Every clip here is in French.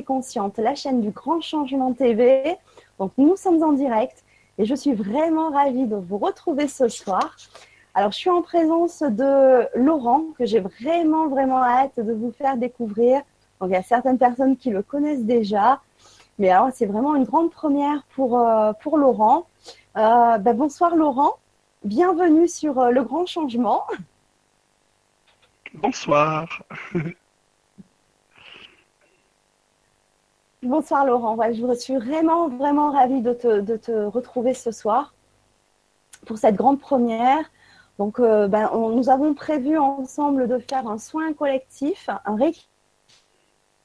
consciente, la chaîne du Grand Changement TV. Donc nous sommes en direct et je suis vraiment ravie de vous retrouver ce soir. Alors je suis en présence de Laurent que j'ai vraiment vraiment hâte de vous faire découvrir. Donc il y a certaines personnes qui le connaissent déjà, mais alors c'est vraiment une grande première pour, euh, pour Laurent. Euh, ben, bonsoir Laurent, bienvenue sur euh, Le Grand Changement. Bonsoir. Bonsoir Laurent, je suis vraiment, vraiment ravie de te, retrouver ce soir pour cette grande première. Donc, euh, ben, nous avons prévu ensemble de faire un soin collectif, un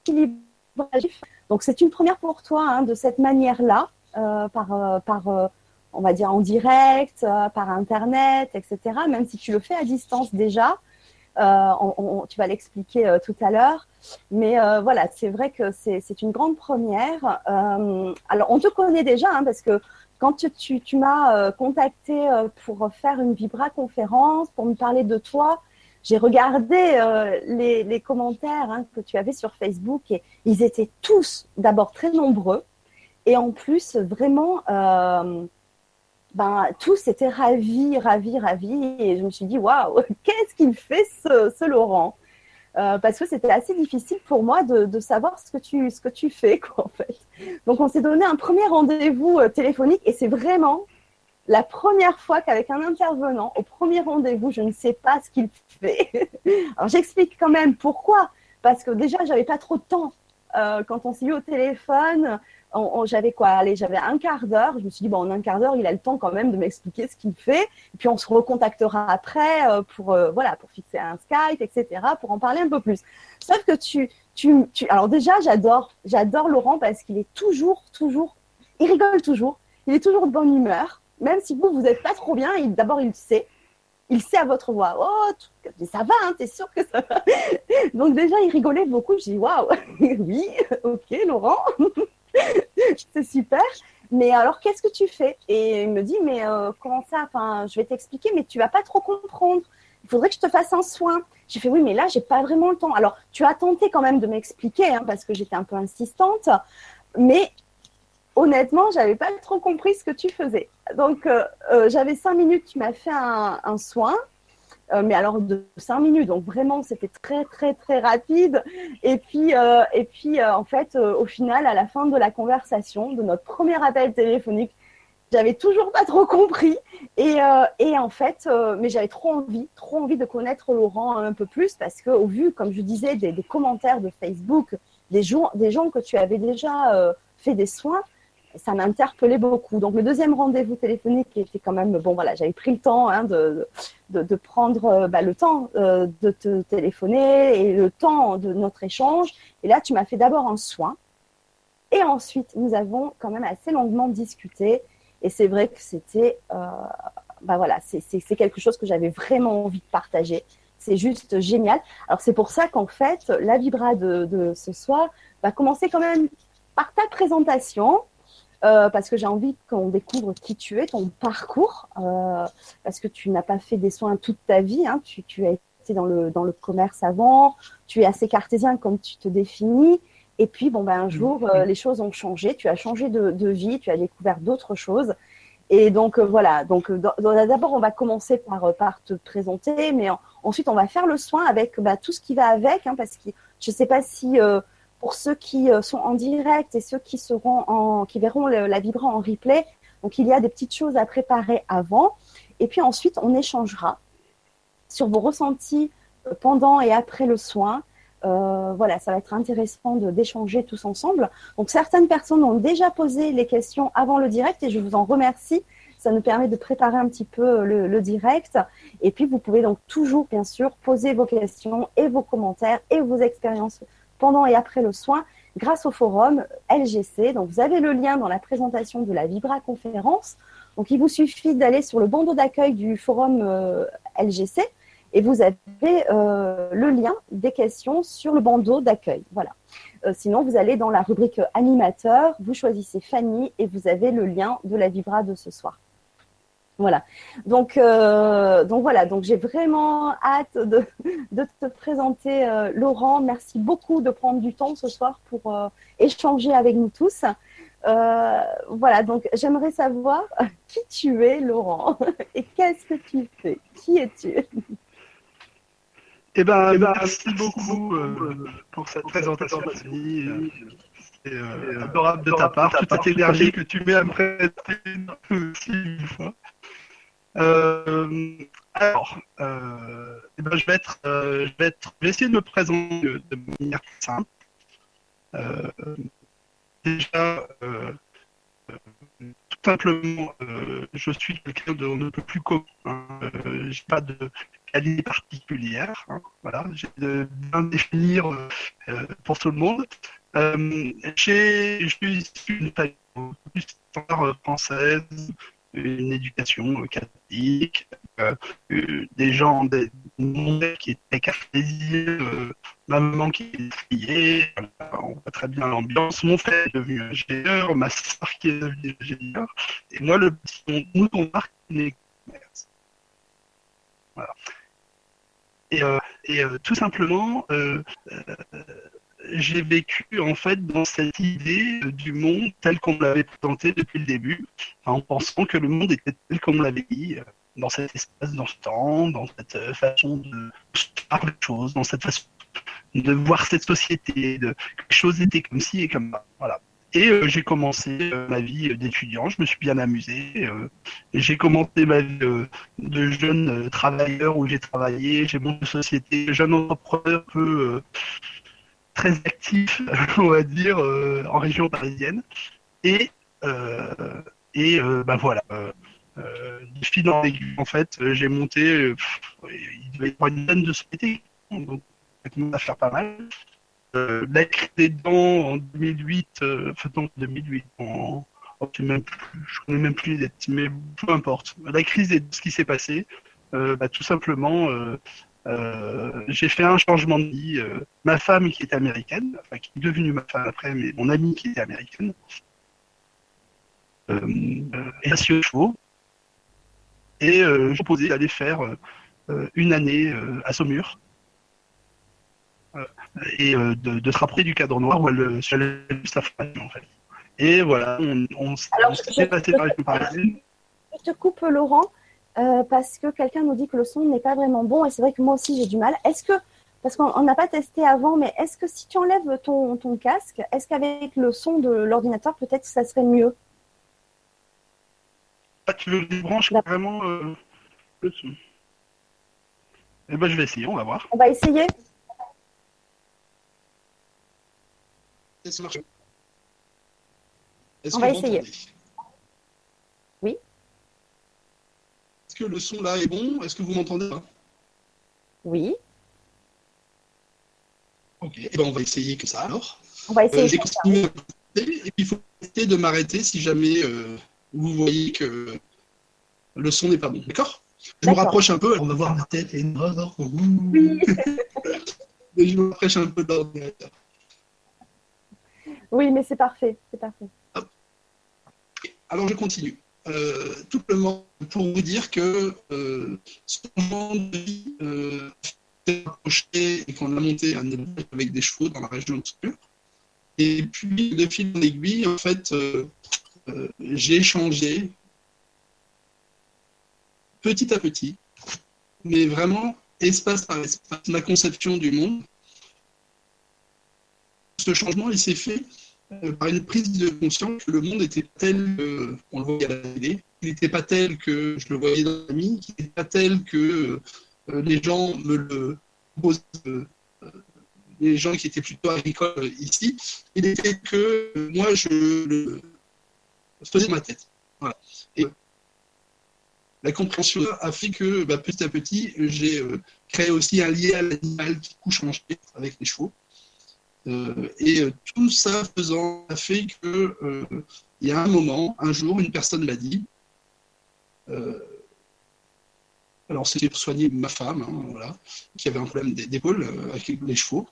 rééquilibrage. Donc, c'est une première pour toi hein, de cette manière-là, euh, par, euh, par on va dire en direct, par Internet, etc. Même si tu le fais à distance déjà. Euh, tu vas l'expliquer tout à l'heure. Mais euh, voilà, c'est vrai que c'est une grande première. alors, on te connaît déjà hein, parce que quand tu, m'as contacté pour faire une Vibra conférence, pour me parler de toi, j'ai regardé les, les, commentaires hein, que tu avais sur Facebook et ils étaient tous d'abord très nombreux et en plus vraiment ben, tous étaient ravis, ravis, ravis. Et je me suis dit, waouh, qu'est-ce qu'il fait ce, Laurent? Euh, Parce que c'était assez difficile pour moi de, savoir ce que tu, ce que tu fais, quoi, en fait. Donc, on s'est donné un premier rendez-vous euh, téléphonique et c'est vraiment la première fois qu'avec un intervenant, au premier rendez-vous, je ne sais pas ce qu'il fait. Alors, j'explique quand même pourquoi. Parce que déjà, j'avais pas trop de temps. Euh, quand on s'est eu au téléphone, j'avais quoi Allez, j'avais un quart d'heure. Je me suis dit, bon, en un quart d'heure, il a le temps quand même de m'expliquer ce qu'il fait. Et puis, on se recontactera après euh, pour, euh, voilà, pour fixer un Skype, etc., pour en parler un peu plus. Sauf que tu, tu, tu alors déjà, j'adore, j'adore Laurent parce qu'il est toujours, toujours, il rigole toujours. Il est toujours de bonne humeur. Même si vous, vous n'êtes pas trop bien, d'abord, il sait. Il sait à votre voix. Oh, ça va, hein, t'es sûr que ça va. Donc déjà, il rigolait beaucoup. Je dis, waouh, oui, ok, Laurent. c'est super. Mais alors, qu'est-ce que tu fais? Et il me dit, mais euh, comment ça? Enfin, je vais t'expliquer, mais tu vas pas trop comprendre. Il faudrait que je te fasse un soin. J'ai fait, oui, mais là, j'ai pas vraiment le temps. Alors, tu as tenté quand même de m'expliquer, hein, parce que j'étais un peu insistante. Mais honnêtement, j'avais pas trop compris ce que tu faisais. Donc, euh, euh, j'avais cinq minutes, tu m'as fait un soin. Euh, mais alors de cinq minutes. Donc vraiment, c'était très très très rapide. Et puis euh, et puis euh, en fait, au final, à la fin de la conversation, de notre premier appel téléphonique, j'avais toujours pas trop compris. Et, et en fait, mais j'avais trop envie, trop envie de connaître Laurent un peu plus parce que au vu, comme je disais, des, des commentaires de Facebook, des des gens que tu avais déjà fait des soins ça m'interpellait beaucoup. Donc le deuxième rendez-vous téléphonique était quand même bon. Voilà, j'avais pris le temps hein, de, prendre euh, bah, le temps euh, de te téléphoner et le temps de notre échange. Et là, tu m'as fait d'abord un soin. Et ensuite, nous avons quand même assez longuement discuté. Et c'est vrai que c'était, euh, bah voilà, c'est quelque chose que j'avais vraiment envie de partager. C'est juste génial. Alors c'est pour ça qu'en fait, la vibra de ce soir va commencer quand même par ta présentation euh, parce que j'ai envie qu'on découvre qui tu es, ton parcours, euh, parce que tu n'as pas fait des soins toute ta vie, hein, tu, tu, as été dans le, dans le commerce avant, tu es assez cartésien comme tu te définis, et puis bon, ben, un jour, euh, les choses ont changé, tu as changé de, de vie, tu as découvert d'autres choses, et donc voilà, donc d'abord on va commencer par, par te présenter, mais ensuite on va faire le soin avec bah, tout ce qui va avec, hein, parce que je ne sais pas si pour ceux qui euh, sont en direct et ceux qui verront la vibra en replay. Donc il y a des petites choses à préparer avant, et puis ensuite on échangera sur vos ressentis euh, pendant et après le soin. Euh, voilà, ça va être intéressant d'échanger tous ensemble. Donc certaines personnes ont déjà posé les questions avant le direct et je vous en remercie. Ça nous permet de préparer un petit peu le, le direct. Et puis vous pouvez donc toujours, bien sûr, poser vos questions et vos commentaires et vos expériences pendant et après le soin grâce au forum LGC. Donc, vous avez le lien dans la présentation de la Vibra conférence. Donc, il vous suffit d'aller sur le bandeau d'accueil du forum euh, LGC et vous avez euh, le lien des questions sur le bandeau d'accueil. Voilà. Euh, sinon, vous allez dans la rubrique animateur, vous choisissez Fanny et vous avez le lien de la Vibra de ce soir. Voilà. Donc, euh, donc voilà. Donc j'ai vraiment hâte de, de te présenter euh, Laurent. Merci beaucoup de prendre du temps ce soir pour euh, échanger avec nous tous. Euh, voilà. Donc j'aimerais savoir qui tu es, Laurent, et qu'est-ce que tu fais? Qui es-tu? Eh ben, eh ben, merci beaucoup euh, pour cette présentation, Anthony. C'est euh, adorable de ta part. Toute cette énergie que tu mets à me présenter aussi une fois. Euh, alors, euh, je, vais euh, essayer de me présenter de, manière simple. Euh, déjà, euh, tout simplement, je suis quelqu'un de ne peut plus commun. Hein. j'ai pas de qualité particulière. Hein. voilà, j'ai de bien définir pour tout le monde. j'ai, je suis issu d'une famille plus française une éducation catholique, euh, euh, des gens des, qui étaient cartésiens, euh, ma maman qui est triée, on voit très bien l'ambiance, mon frère est devenu ingénieur, ma soeur qui est devenue ingénieur, et moi le petit mouton marque est commerce. Voilà. Et tout simplement, j'ai vécu en fait dans cette idée du monde tel qu'on l'avait présenté depuis le début, en pensant que le monde était tel qu'on l'avait dit, euh, dans cet espace, dans ce temps, dans cette euh, façon de voir les choses, dans cette façon de voir cette société, de que les choses étaient comme ci et comme ça. Voilà. Et euh, j'ai commencé euh, ma vie d'étudiant, je me suis bien amusé. Euh, j'ai commencé ma vie de jeune travailleur où j'ai travaillé, j'ai monté une société, jeune entrepreneur un peu très actif, on va dire, euh, en région parisienne. Et, euh, et euh, bah voilà, du fil en aiguille, en fait, j'ai monté, il devait y avoir une dizaine de sociétés, donc à faire pas mal. la crise des dents en 2008, enfin non, 2008, en, oh, je ne connais même plus les mais peu importe. La crise et ce qui s'est passé, bah, tout simplement, j'ai fait un changement de vie. Euh, ma femme qui est américaine, enfin qui est devenue ma femme après, mais mon amie qui était américaine, euh, est assise de chevaux. Et euh, je proposais d'aller faire une année à Saumur et de, de, se rapprocher du cadre noir où elle se sa formation en fait. Et voilà, on, on, s'est passé par les Je te coupe Laurent. Euh, parce que quelqu'un nous dit que le son n'est pas vraiment bon et c'est vrai que moi aussi j'ai du mal. Est-ce que, parce qu'on n'a pas testé avant, mais est-ce que si tu enlèves ton, ton casque, est-ce qu'avec le son de l'ordinateur, peut-être ça serait mieux? Ah, Tu je branche vraiment euh, le son Eh ben, je vais essayer, on va voir. On va essayer. On va essayer. Oui que le son là est bon? Est-ce que vous m'entendez Oui. Ok, et eh ben, on va essayer que ça alors. On va essayer. Euh, et puis il faut essayer de m'arrêter si jamais euh, vous voyez que le son n'est pas bon. D'accord? Je me rapproche un peu, on va voir ma tête et oui. je me rapproche un peu de l'ordinateur. Oui, mais c'est parfait, c'est parfait. Alors je continue. Euh, tout simplement pour vous dire que euh, ce moment de vie euh, et qu'on a monté un élevage avec des chevaux dans la région de. Et puis, de fil en aiguille, en fait, euh, euh, j'ai changé petit à petit, mais vraiment espace par espace, ma conception du monde. Ce changement, il s'est fait par une prise de conscience que le monde était tel qu'on le voyait à la télé, il n'était pas tel que je le voyais dans la vie, il n'était pas tel que euh, les gens me le posaient, euh, les gens qui étaient plutôt agricoles ici, il était que moi je le faisais ma tête. La compréhension a fait que bah, petit à petit, j'ai créé aussi un lien à l'animal qui couche en avec les chevaux. Euh, et euh, tout ça faisant a fait que euh, il y a un moment, un jour, une personne m'a dit, alors c'était pour soigner ma femme, hein, voilà, qui avait un problème d'épaule avec les chevaux,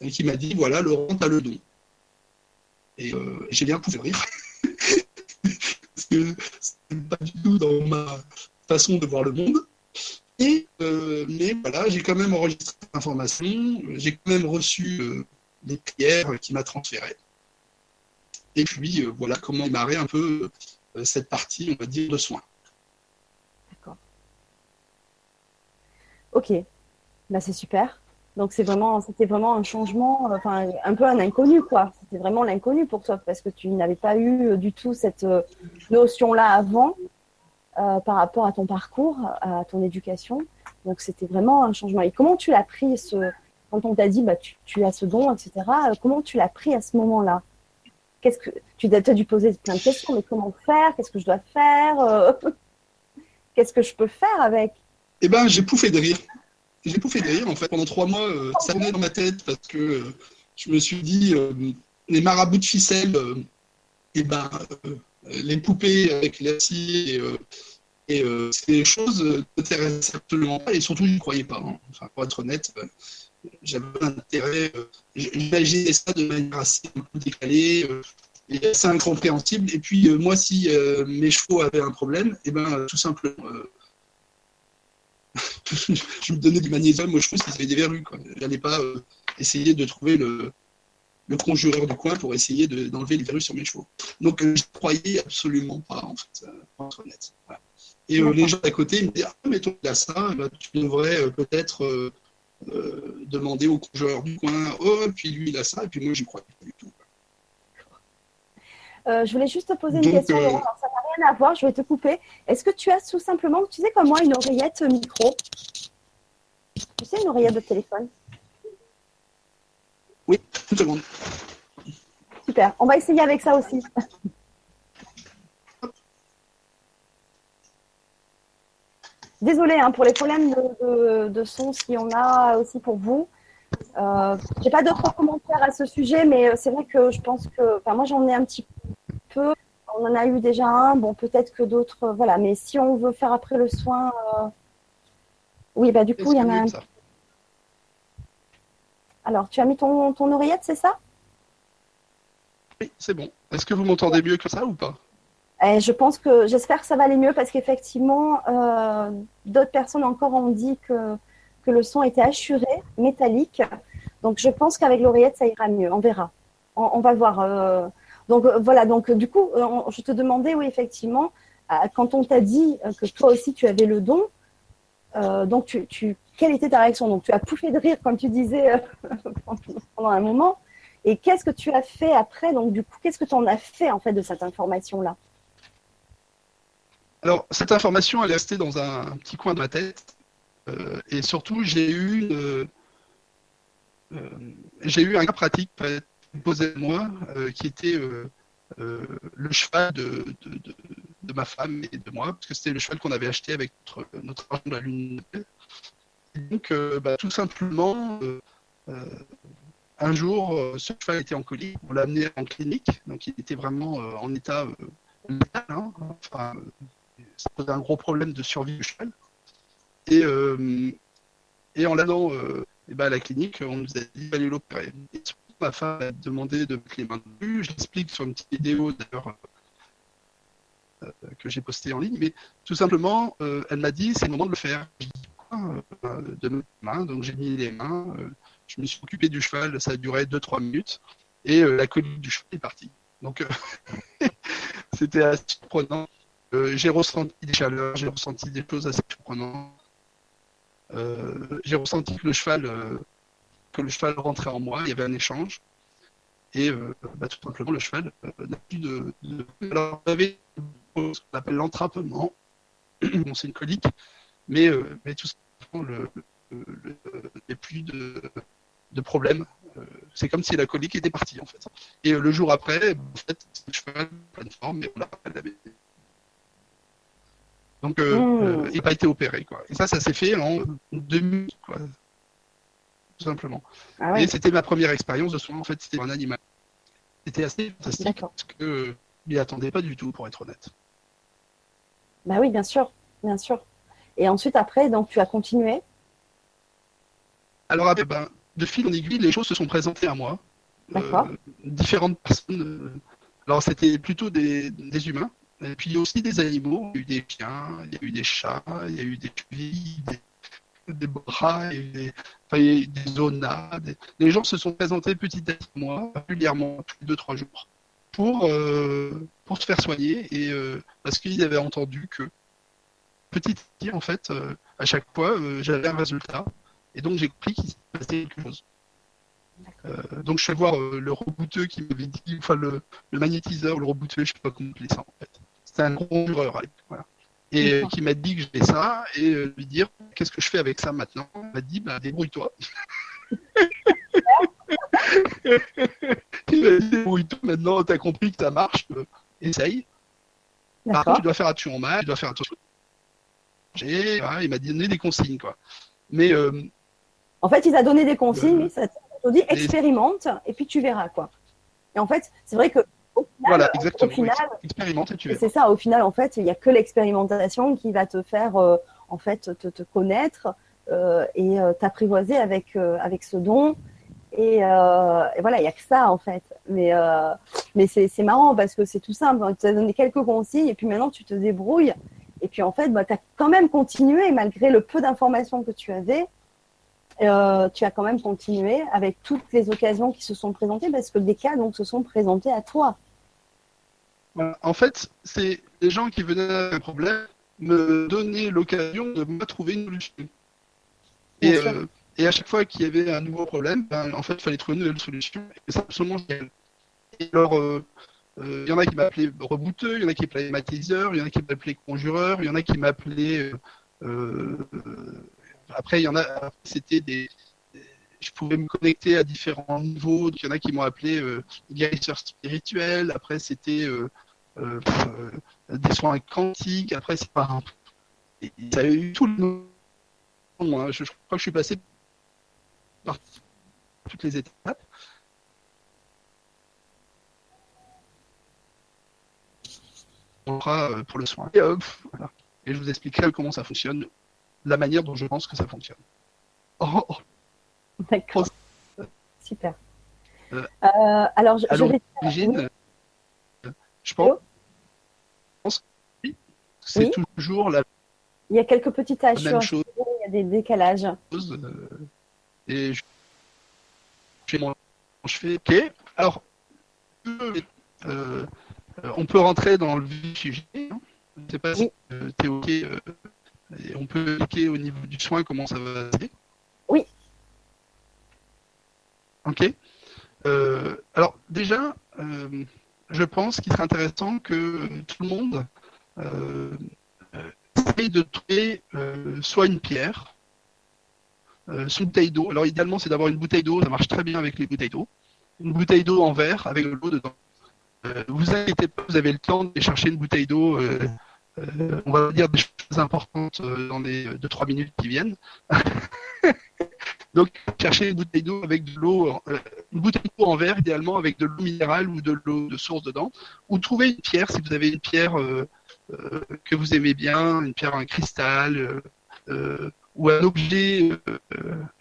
et qui m'a dit, voilà, Laurent, t'as le don. Et j'ai bien pu rire. que c'est pas du tout dans ma façon de voir le monde. Et, mais voilà, j'ai quand même enregistré l'information, j'ai quand même reçu les prières qui m'a transféré. Et puis euh, voilà comment démarrer un peu euh, cette partie, on va dire, de soins. D'accord. Ok, bah, c'est super. Donc c'est vraiment, c'était vraiment un changement, euh, enfin un peu un inconnu quoi. C'était vraiment l'inconnu pour toi parce que tu n'avais pas eu du tout cette notion-là avant par rapport à ton parcours, à ton éducation. Donc c'était vraiment un changement. Et comment tu l'as pris ce, quand on t'a dit bah tu, as ce don, etc. euh, Comment tu l'as pris à ce moment-là? Qu'est-ce que tu as dû poser plein de questions, mais comment faire? Qu'est-ce que je dois faire? Euh, Qu'est-ce que je peux faire avec? Eh ben, j'ai pouffé de rire. J'ai pouffé de rire, en fait. Pendant trois mois, euh, ça tournait dans ma tête parce que je me suis dit, les marabouts de ficelle, eh ben, les poupées avec la scie, et, ces choses ne m'intéressaient absolument pas et surtout, je n'y croyais pas. hein. Enfin, pour être honnête, j'avais pas d'intérêt. euh, J'imaginais ça de manière assez un décalée. euh, et assez incompréhensible. Et puis, euh, moi, si mes chevaux avaient un problème, eh ben, tout simplement, je me donnais du magnésium aux chevaux s'ils avaient des verrues. quoi. J'allais pas essayer de trouver le, le conjureur du coin pour essayer de- d'enlever les verrues sur mes chevaux. Donc, euh, je ne croyais absolument pas, en fait, pour être honnête. Voilà. Et euh, les gens à côté ils me disaient, ah, mais toi, il a ça, eh ben, tu devrais euh, peut-être euh, demander au conjureur du coin, oh, puis lui, il a ça, et puis moi, j'y croyais pas du tout. Euh, je voulais juste te poser une question, euh, Laurent. Alors, ça n'a rien à voir, je vais te couper. Est-ce que tu as tout simplement, tu sais comme moi, une oreillette micro? Tu sais, une oreillette de téléphone? Oui, une seconde. Super. On va essayer avec ça aussi. Désolée hein, pour les problèmes de, de- de son, si on a aussi pour vous. Euh, J'ai pas d'autres commentaires à ce sujet, mais c'est vrai que je pense que, enfin, moi j'en ai un petit peu. On en a eu déjà un. Bon, peut-être que d'autres, euh, voilà. Mais si on veut faire après le soin, euh, oui, bah du coup il y en a un. Ça. Alors, tu as mis ton, ton oreillette, c'est ça? Oui, c'est bon. Est-ce que vous m'entendez mieux que ça ou pas? Je pense que j'espère que ça va aller mieux parce qu'effectivement, euh, d'autres personnes encore ont dit que, que le son était assuré, métallique. Donc je pense qu'avec l'oreillette, ça ira mieux. On verra. On, va voir. euh. Donc euh, voilà, donc du coup, je te demandais, oui, effectivement, quand on t'a dit que toi aussi tu avais le don, donc tu, tu, quelle était ta réaction? Donc tu as pouffé de rire, comme tu disais, pendant un moment. Et qu'est-ce que tu as fait après? Donc du coup, qu'est-ce que tu en as fait en fait de cette information-là? Alors, cette information, elle est restée dans un petit coin de ma tête. Euh, et surtout, j'ai eu une, euh, euh, j'ai eu un cas pratique posé à moi qui était le cheval de, de, de, ma femme et de moi, parce que c'était le cheval qu'on avait acheté avec notre, argent de la lune. Et donc, bah, tout simplement, un jour, ce cheval était en colis. On l'a amené en clinique, donc il était vraiment en état létal. hein. Enfin, ça posait un gros problème de survie du cheval. Et, euh, en l'allant euh, eh ben, à la clinique, on nous a dit fallait l'opérer. Ma femme a demandé de mettre les mains dessus. Je l'explique sur une petite vidéo d'ailleurs euh, que j'ai postée en ligne, mais tout simplement, elle m'a dit c'est le moment de le faire. Je dis euh, De les mains, donc j'ai mis les mains, je me suis occupé du cheval, ça a duré 2-3 minutes, et la colique du cheval est partie. Donc c'était assez surprenant. Euh, j'ai ressenti des chaleurs, j'ai ressenti des choses assez surprenantes. Euh, j'ai ressenti que le cheval euh, que le cheval rentrait en moi, il y avait un échange. Et bah, tout simplement, le cheval n'a plus de. Alors, y avait ce qu'on appelle l'entrappement. bon, c'est une colique, mais, mais tout simplement, le, le, le, plus de, de problème. C'est comme si la colique était partie, en fait. Et le jour après, en fait, le cheval pleine forme, mais on l'a pas lavé. Donc, euh, Mmh. euh, il n'a pas été opéré, quoi. Et ça, ça s'est fait en deux minutes, quoi. Tout simplement. Ah ouais, Et c'était ma première expérience de soin, en fait, c'était un animal. C'était assez fantastique parce que euh, je m'y attendais pas du tout, pour être honnête. Bah oui, bien sûr, bien sûr. Et ensuite, après, donc tu as continué? Alors, après, ben, de fil en aiguille, les choses se sont présentées à moi. D'accord. différentes personnes. euh, alors, c'était plutôt des, des humains Et puis il y a aussi des animaux. Il y a eu des chiens, il y a eu des chats, il y a eu des chevilles, des, des bras, il y a eu des, enfin, il y a eu des zonas. Des... Les gens se sont présentés petit à petit, moi, régulièrement, tous les deux, trois jours, pour, euh, pour se faire soigner et euh, parce qu'ils avaient entendu que petit à petit, en fait, euh, à chaque fois, j'avais un résultat. Et donc j'ai compris qu'il s'est passé quelque chose. Euh, donc je suis allé voir euh, le rebouteux qui m'avait dit, enfin le, le magnétiseur, le rebouteux, je sais pas comment appeler ça en fait. C'était un gros voilà. Et qui m'a dit que je fais ça et euh, lui dire qu'est-ce que je fais avec ça maintenant? Il m'a dit bah débrouille-toi. Il m'a dit débrouille-toi maintenant, t'as compris que ça marche, euh, essaye. Par contre, tu dois faire attention au mal, tu dois faire attention. Voilà, il m'a donné des consignes quoi. Mais euh, En fait, il t'a donné des consignes, Euh, ça t'a dit expérimente et puis tu verras quoi. Et en fait, c'est vrai que final, voilà, exactement. au final, Expérimente et tu verras. c'est ça. Au final, en fait, il n'y a que l'expérimentation qui va te faire euh, en fait te, te connaître euh, et euh, t'apprivoiser avec avec ce don. Et, euh, et voilà, il n'y a que ça en fait. Mais euh, mais c'est c'est marrant parce que c'est tout simple. Tu t'as donné quelques consignes et puis maintenant tu te débrouilles. Et puis en fait, bah, tu as quand même continué malgré le peu d'informations que tu avais. Euh, tu as quand même continué avec toutes les occasions qui se sont présentées parce que des cas donc se sont présentés à toi. Voilà. En fait, c'est les gens qui venaient avec un problème me donnaient l'occasion de me trouver une solution. Et, euh, et à chaque fois qu'il y avait un nouveau problème, ben, en fait, il fallait trouver une nouvelle solution. Et c'est absolument génial. Et alors, euh, euh, il y en a qui m'appelaient rebouteux, il y en a qui m'appelaient matiseur, il y en a qui m'appelaient conjureur, il y en a qui m'appelaient. après, il y en a, c'était des. Je pouvais me connecter à différents niveaux. Il y en a qui m'ont appelé euh, guérisseur spirituel. Après, c'était euh, euh, euh, des soins quantiques. Après, c'est pas. et Ça a eu tout le. Moi, je, je crois que je suis passé par toutes les étapes. On fera euh, pour le soin. Et, hop, voilà. Et je vous expliquerai comment ça fonctionne, la manière dont je pense que ça fonctionne. Oh, oh, D'accord. Super. Euh, Euh, alors, je, vais- euh, je pense, c'est Oui. toujours la il y a quelques petites sur chose. il y a des décalages. euh, et je fais mon je fais ok alors euh, euh, on peut rentrer dans le vif sujet hein. je ne sais pas si Oui. tu es ok euh, et on peut expliquer au niveau du soin comment ça va se passer Oui. ok Euh, alors déjà euh, je pense qu'il serait intéressant que tout le monde euh, euh, de trouver euh, soit une pierre euh, sous bouteille d'eau. Alors idéalement, c'est d'avoir une bouteille d'eau, ça marche très bien avec les bouteilles d'eau. Une bouteille d'eau en verre avec de l'eau dedans. Vous inquiétez pas, vous avez le temps de chercher une bouteille d'eau. on va dire des choses importantes dans les 2-3 minutes qui viennent. Donc, cherchez une bouteille d'eau avec de l'eau, une bouteille d'eau en verre, idéalement avec de l'eau minérale ou de l'eau de source dedans. Ou trouvez une pierre, si vous avez une pierre que vous aimez bien, une pierre, un cristal, euh, euh, ou un objet, euh,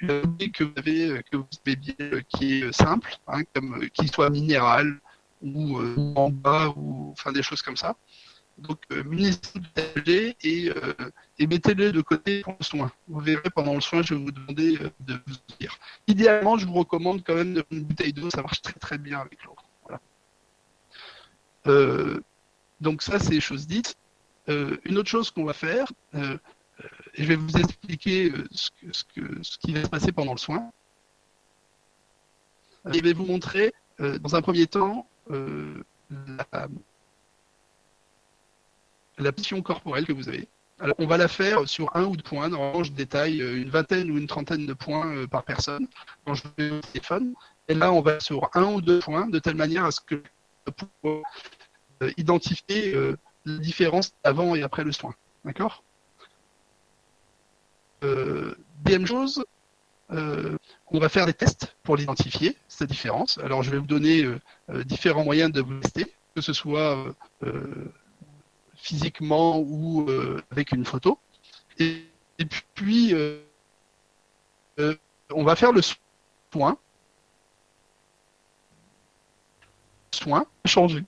euh, que vous euh, aimez bien, euh, qui est euh, simple, hein, comme euh, qui soit minéral ou euh, en bas, ou enfin des choses comme ça. Donc, euh, munissez-vous de et, euh, et mettez-le de côté pour le soin. Vous verrez pendant le soin, je vais vous demander euh, de vous dire. Idéalement, je vous recommande quand même une bouteille d'eau, ça marche très très bien avec l'eau. Donc ça, c'est chose dite. Euh, une autre chose qu'on va faire, euh, euh, je vais vous expliquer euh, ce, qui va se passer pendant le soin. Je vais vous montrer, dans un premier temps, la, position corporelle que vous avez. On va la faire sur un ou deux points. Normalement, je détaille une vingtaine ou une trentaine de points par personne quand je vais au téléphone. Et là, on va sur un ou deux points de telle manière à ce que identifier euh, la différence avant et après le soin. D'accord? Euh, Deuxième chose, euh, on va faire des tests pour l'identifier, cette différence. Alors, je vais vous donner euh, euh, différents moyens de vous tester, que ce soit euh, euh, physiquement ou euh, avec une photo. Et, et puis, euh, euh, on va faire le soin. Soin changer.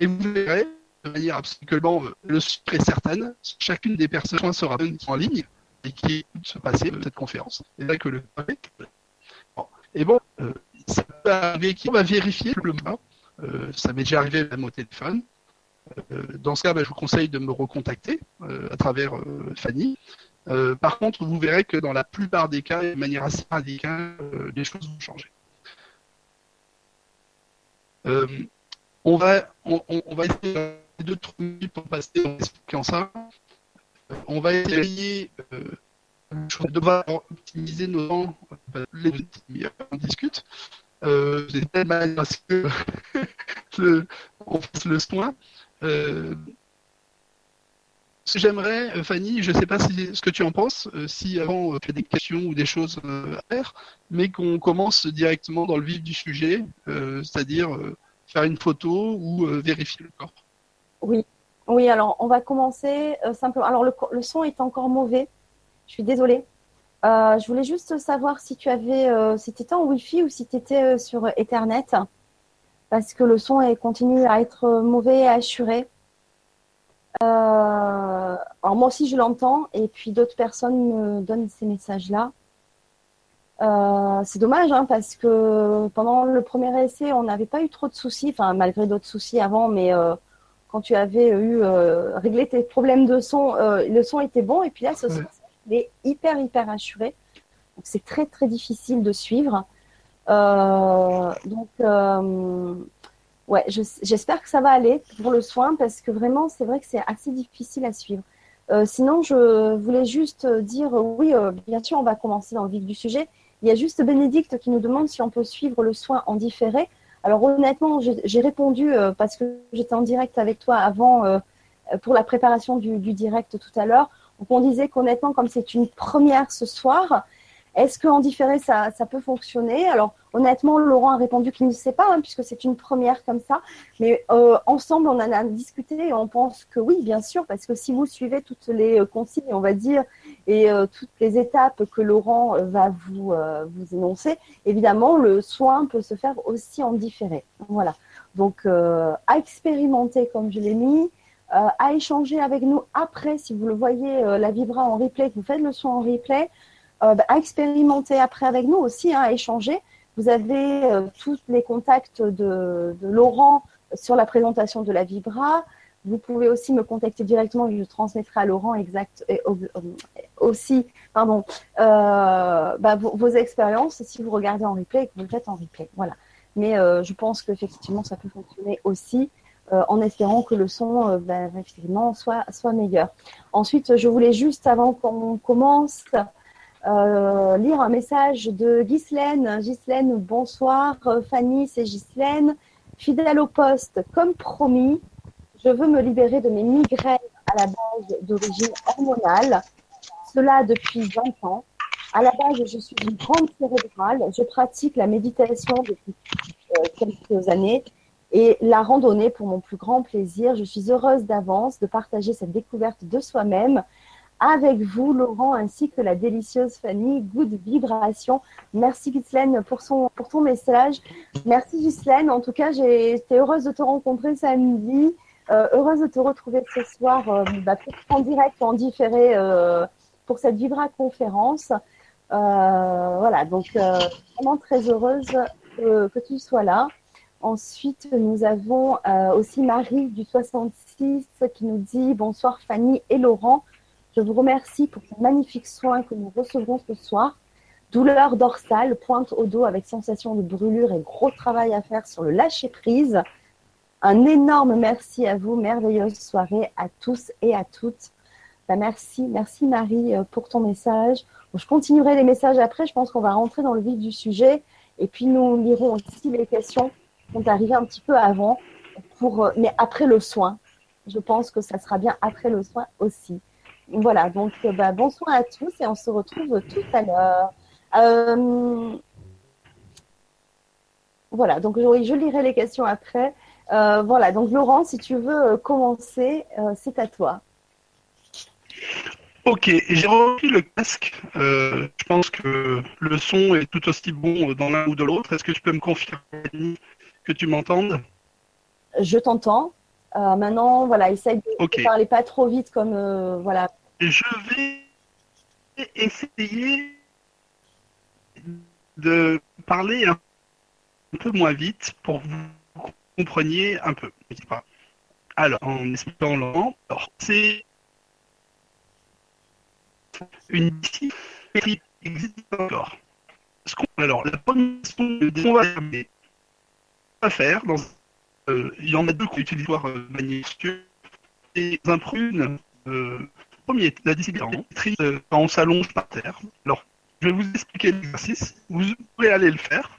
Et, vous verrez, de manière absolument le très certaine. Chacune des personnes sera en ligne et qui se passer cette conférence. Et là que le et bon, ça peut arriver qu'on va vérifier le mot. ça m'est déjà arrivé même au téléphone. dans ce cas, bah, je vous conseille de me recontacter à travers Fanny. par contre, vous verrez que dans la plupart des cas, de manière assez radicale, les choses vont changer. Euh, on, va, on, va essayer de trouver pour passer en expliquant ça. Euh, on va essayer euh, de devoir optimiser nos temps. Les on discute. Euh, de telle manière à ce que le, on fasse le soin. Euh, J'aimerais, Fanny, je ne sais pas si, ce que tu en penses, si avant tu as des questions ou des choses à faire, mais qu'on commence directement dans le vif du sujet, c'est-à-dire une photo ou euh, vérifier le corps? Oui, oui. Alors on va commencer euh, simplement. Alors le, son est encore mauvais. Je suis désolée. Euh, je voulais juste savoir si tu avais, si étais en Wi-Fi ou si tu étais sur Ethernet, parce que le son continue à être mauvais et assuré. alors moi aussi je l'entends et puis d'autres personnes me donnent ces messages-là. Euh, c'est dommage hein, parce que pendant le premier essai, on n'avait pas eu trop de soucis, enfin malgré d'autres soucis avant, mais euh, quand tu avais eu euh, réglé tes problèmes de son, le son était bon et puis là, ce son est hyper hyper assuré. Donc c'est très très difficile de suivre. donc ouais, j'espère que ça va aller pour le soin parce que vraiment c'est vrai que c'est assez difficile à suivre. sinon, je voulais juste dire, oui, bien sûr, on va commencer dans le vif du sujet, il y a juste Bénédicte qui nous demande si on peut suivre le soin en différé. Alors honnêtement, j'ai répondu euh, parce que j'étais en direct avec toi avant euh, pour la préparation du, direct tout à l'heure. On disait qu'honnêtement, comme c'est une première ce soir, est-ce qu'en différé, ça, peut fonctionner? Alors, honnêtement, Laurent a répondu qu'il ne sait pas, hein, puisque c'est une première comme ça. Mais euh, ensemble, on en a discuté et on pense que oui, bien sûr, parce que si vous suivez toutes les consignes, on va dire, et euh, toutes les étapes que Laurent va vous, vous énoncer, évidemment, le soin peut se faire aussi en différé. Voilà. Donc, à expérimenter, comme je l'ai mis. à échanger avec nous après, si vous le voyez, la vibra en replay, que vous faites le soin en replay, euh, bah, à expérimenter après avec nous aussi, hein, à échanger. Vous avez euh, tous les contacts de, Laurent sur la présentation de la Vibra. Vous pouvez aussi me contacter directement, je transmettrai à Laurent exact, et, euh, aussi pardon, bah, vos, expériences si vous regardez en replay et que vous le faites en replay. Voilà. Mais je pense qu'effectivement, ça peut fonctionner aussi en espérant que le son bah, effectivement soit, soit meilleur. Ensuite, je voulais juste, avant qu'on commence, euh, lire un message de Ghislaine. Ghislaine, bonsoir. Fanny, c'est Ghislaine. Fidèle au poste, comme promis, je veux me libérer de mes migraines à la base d'origine hormonale. Cela depuis 20 ans. À la base, je suis une grande cérébrale. Je pratique la méditation depuis euh, quelques années et la randonnée pour mon plus grand plaisir. Je suis heureuse d'avance de partager cette découverte de soi-même avec vous, Laurent, ainsi que la délicieuse Fanny. Good vibration. Merci, Ghislaine, pour, pour ton message. Merci, Ghislaine. En tout cas, j'ai été heureuse de te rencontrer samedi. Euh, heureuse de te retrouver ce soir euh, bah, en direct, en différé euh, pour cette Vibra conférence. voilà, donc vraiment très heureuse que tu sois là. Ensuite, nous avons aussi Marie du 66 qui nous dit bonsoir Fanny et Laurent. Je vous remercie pour ces magnifiques soins que nous recevrons ce soir. Douleur dorsale, pointe au dos avec sensation de brûlure et gros travail à faire sur le lâcher prise. Un énorme merci à vous, merveilleuse soirée à tous et à toutes. Bah, merci, merci Marie euh, pour ton message. je continuerai les messages après. Je pense qu'on va rentrer dans le vif du sujet et puis nous lirons aussi les questions qui sont arrivées un petit peu avant, pour, euh, mais après le soin. Je pense que ça sera bien après le soin aussi. Voilà, donc euh, bah, bonsoir à tous et on se retrouve tout à l'heure. Voilà, donc je, lirai les questions après. Euh, voilà, donc Laurent, si tu veux commencer, c'est à toi. Ok, j'ai repris le casque. je pense que le son est tout aussi bon dans l'un ou de l'autre. Est-ce que tu peux me confirmer que tu m'entendes? Je t'entends. Euh, maintenant, voilà, essaye de ne parler pas trop vite comme euh, voilà. Je vais essayer de parler un peu moins vite pour vous compreniez un peu. Alors, en expliquant alors, c'est une discipline existe encore. Ce qu'on- alors, la première qu'on va faire, euh, il y en a deux qu'on utilise euh, magnésieux et un prune. Euh, premier, la discipline euh, quand on s'allonge par terre. Alors, je vais vous expliquer l'exercice. Vous pourrez aller le faire.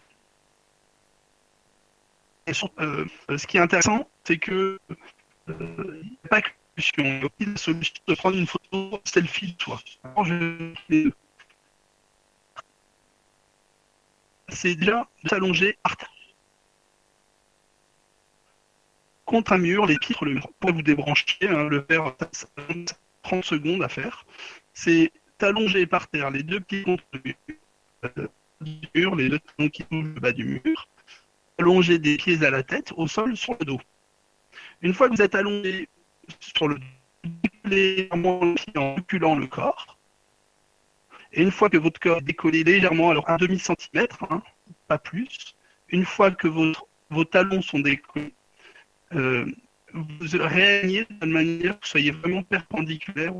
Euh, ce qui est intéressant, c'est que euh, il n'y a pas que la solution. Il y a aussi solution de prendre une photo selfie de soi. C'est déjà de s'allonger par terre. Contre un mur, les pieds le mur. Pour vous débrancher, hein, le faire ça- ça prend 30 secondes à faire. C'est t'allonger par terre, les deux pieds contre le mur, euh, les deux talons qui touchent le bas du mur, allonger des pieds à la tête, au sol, sur le dos. Une fois que vous êtes allongé sur le dos, légèrement en reculant le corps, et une fois que votre corps est décollé légèrement, alors un demi centimètre, hein, pas plus, une fois que vos talons sont décollés, euh, vous réalignez de manière que vous soyez vraiment perpendiculaire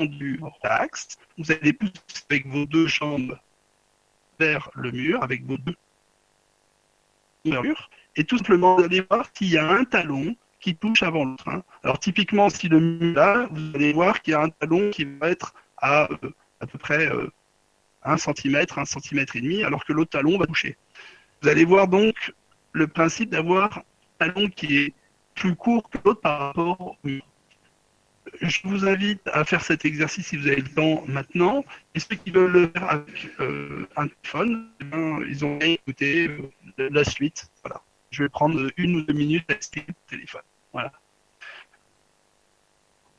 du axe. Vous allez pousser avec vos deux jambes vers le mur, avec vos deux mur, et tout simplement vous allez voir qu'il y a un talon qui touche avant l'autre. hein. Alors typiquement, si le mur là, vous allez voir qu'il y a un talon qui va être à euh, à peu près euh, 1 cm, 1 cm et demi, alors que l'autre talon va toucher. Vous allez voir donc le principe d'avoir un talon qui est plus court que l'autre par rapport au mur. Je vous invite à faire cet exercice si vous avez le temps maintenant. Et ceux qui veulent le faire avec euh, un téléphone, eh ils ont qu'à écouter euh, la suite. Voilà. Je vais prendre une ou deux minutes à expliquer le téléphone. Voilà.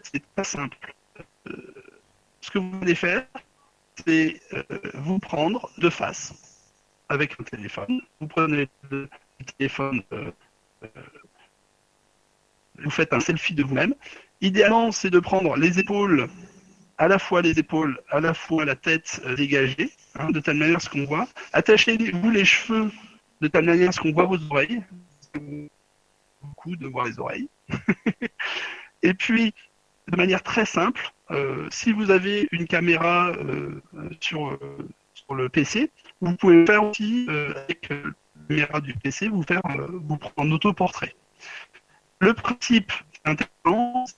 C'est très simple. Euh, ce que vous allez faire, c'est vous prendre de face avec un téléphone. Vous prenez le téléphone, vous faites un selfie de vous-même. Idéalement, c'est de prendre les épaules, à la fois les épaules, à la fois la tête euh, dégagée, hein, de telle manière ce qu'on voit. Attachez-vous les cheveux de telle manière ce qu'on voit vos oreilles. Beaucoup de voir les oreilles. Et puis, de manière très simple, euh, si vous avez une caméra euh, sur, sur le PC, vous pouvez faire aussi avec la caméra du PC, vous faire vous prendre en autoportrait. Le principe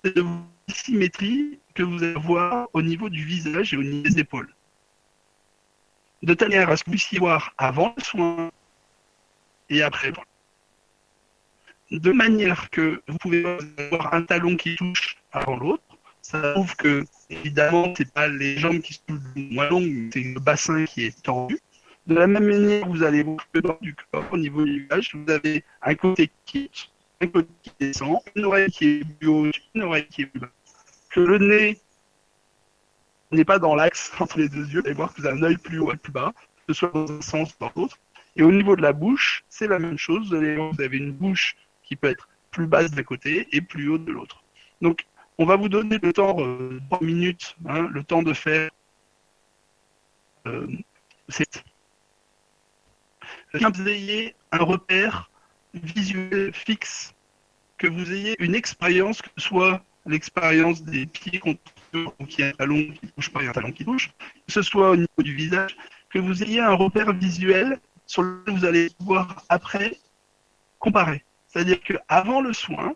c'est de vous symétrie que vous allez voir au niveau du visage et au niveau des épaules. De telle manière à ce que vous puissiez voir avant le soin et après. De manière que vous pouvez avoir un talon qui touche avant l'autre. Ça prouve que, évidemment, c'est pas les jambes qui sont moins longues, c'est le bassin qui est tendu. De la même manière, vous allez voir du corps, au niveau du visage, vous avez un côté qui, un côté qui descend, une oreille qui est plus haute, une oreille qui est plus basse. Que le nez n'est pas dans l'axe entre les deux yeux, allez voir que vous avez un œil plus haut et plus bas, que ce soit dans un sens ou dans l'autre. Et au niveau de la bouche, c'est la même chose. Vous, avez une bouche qui peut être plus basse d'un côté et plus haute de l'autre. Donc, on va vous donner le temps, euh, 3 minutes, hein, le temps de faire euh, ayez un repère visuel fixe, que vous ayez une expérience, que ce soit l'expérience des pieds contre y a un talon qui touche pas, un talon qui touche, que ce soit au niveau du visage, que vous ayez un repère visuel sur lequel vous allez pouvoir après comparer. C'est-à-dire qu'avant le soin,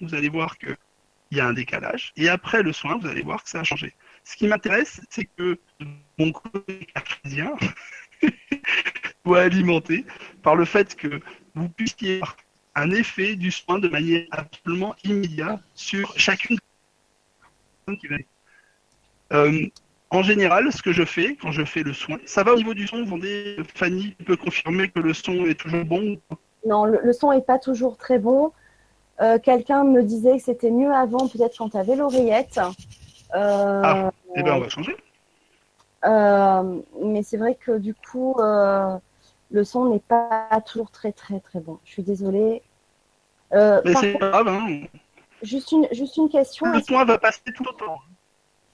vous allez voir qu'il y a un décalage, et après le soin, vous allez voir que ça a changé. Ce qui m'intéresse, c'est que mon côté cartésien soit alimenté par le fait que vous puissiez avoir un effet du soin de manière absolument immédiate sur chacune qui va. Euh, en général, ce que je fais quand je fais le soin, ça va au niveau du son, Vendée, Fanny peut confirmer que le son est toujours bon Non, le, le son n'est pas toujours très bon. Euh, Quelqu'un me disait que c'était mieux avant, peut-être quand tu avais l'oreillette. Euh, Ah, Eh bien, on va changer. mais c'est vrai que du coup, le son n'est pas toujours très très très bon. Je suis désolée. Euh, Mais c'est contre, grave, hein. juste, une, juste une question. Le Est-ce soin va passer tout le temps.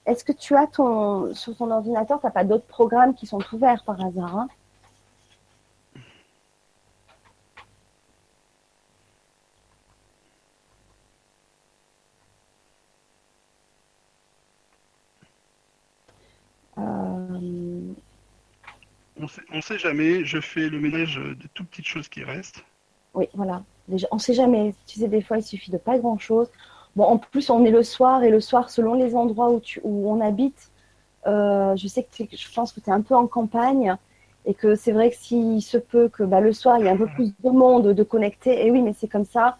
est-ce que tu as ton, sur ton ordinateur, tu n'as pas d'autres programmes qui sont ouverts par hasard hein Euh, On sait, jamais, je fais le ménage de toutes petites choses qui restent. Oui, voilà. Déjà, on ne sait jamais. Tu sais, des fois, il suffit de pas grand-chose. Bon, en plus, on est le soir et le soir, selon les endroits où, tu, où on habite, euh, je sais que je pense que tu es un peu en campagne et que c'est vrai que s'il se peut que bah, le soir, il y a un peu plus de monde de connecté. Et oui, mais c'est comme ça.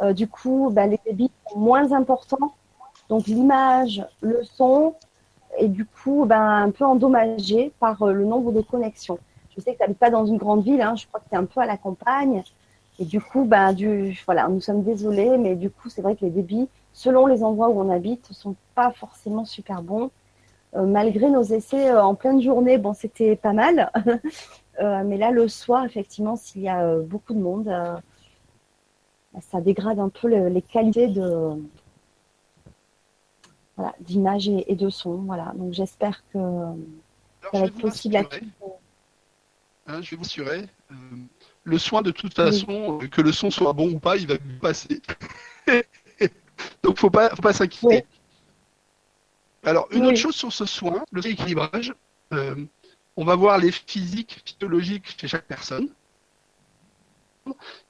Euh, du coup, bah, les débits sont moins importants. Donc, l'image, le son, et du coup, ben, un peu endommagé par euh, le nombre de connexions. Je sais que tu n'habites pas dans une grande ville, hein, je crois que tu es un peu à la campagne. Et du coup, ben, du, voilà, nous sommes désolés, mais du coup, c'est vrai que les débits, selon les endroits où on habite, ne sont pas forcément super bons. Euh, malgré nos essais euh, en pleine journée, bon, c'était pas mal. Mais là, le soir, effectivement, s'il y a beaucoup de monde, euh, ça dégrade un peu le- les qualités de voilà, d'image et, et de son. Voilà. Donc j'espère que Alors, ça je va vais être vous possible à hein, je vais vous assurer, euh, le soin de toute façon, euh, que le son soit bon ou pas, il va passer. Donc faut pas, faut pas s'inquiéter. Oui. Alors une Oui. autre chose sur ce soin, le rééquilibrage, euh, on va voir les physiques, physiologiques chez chaque personne,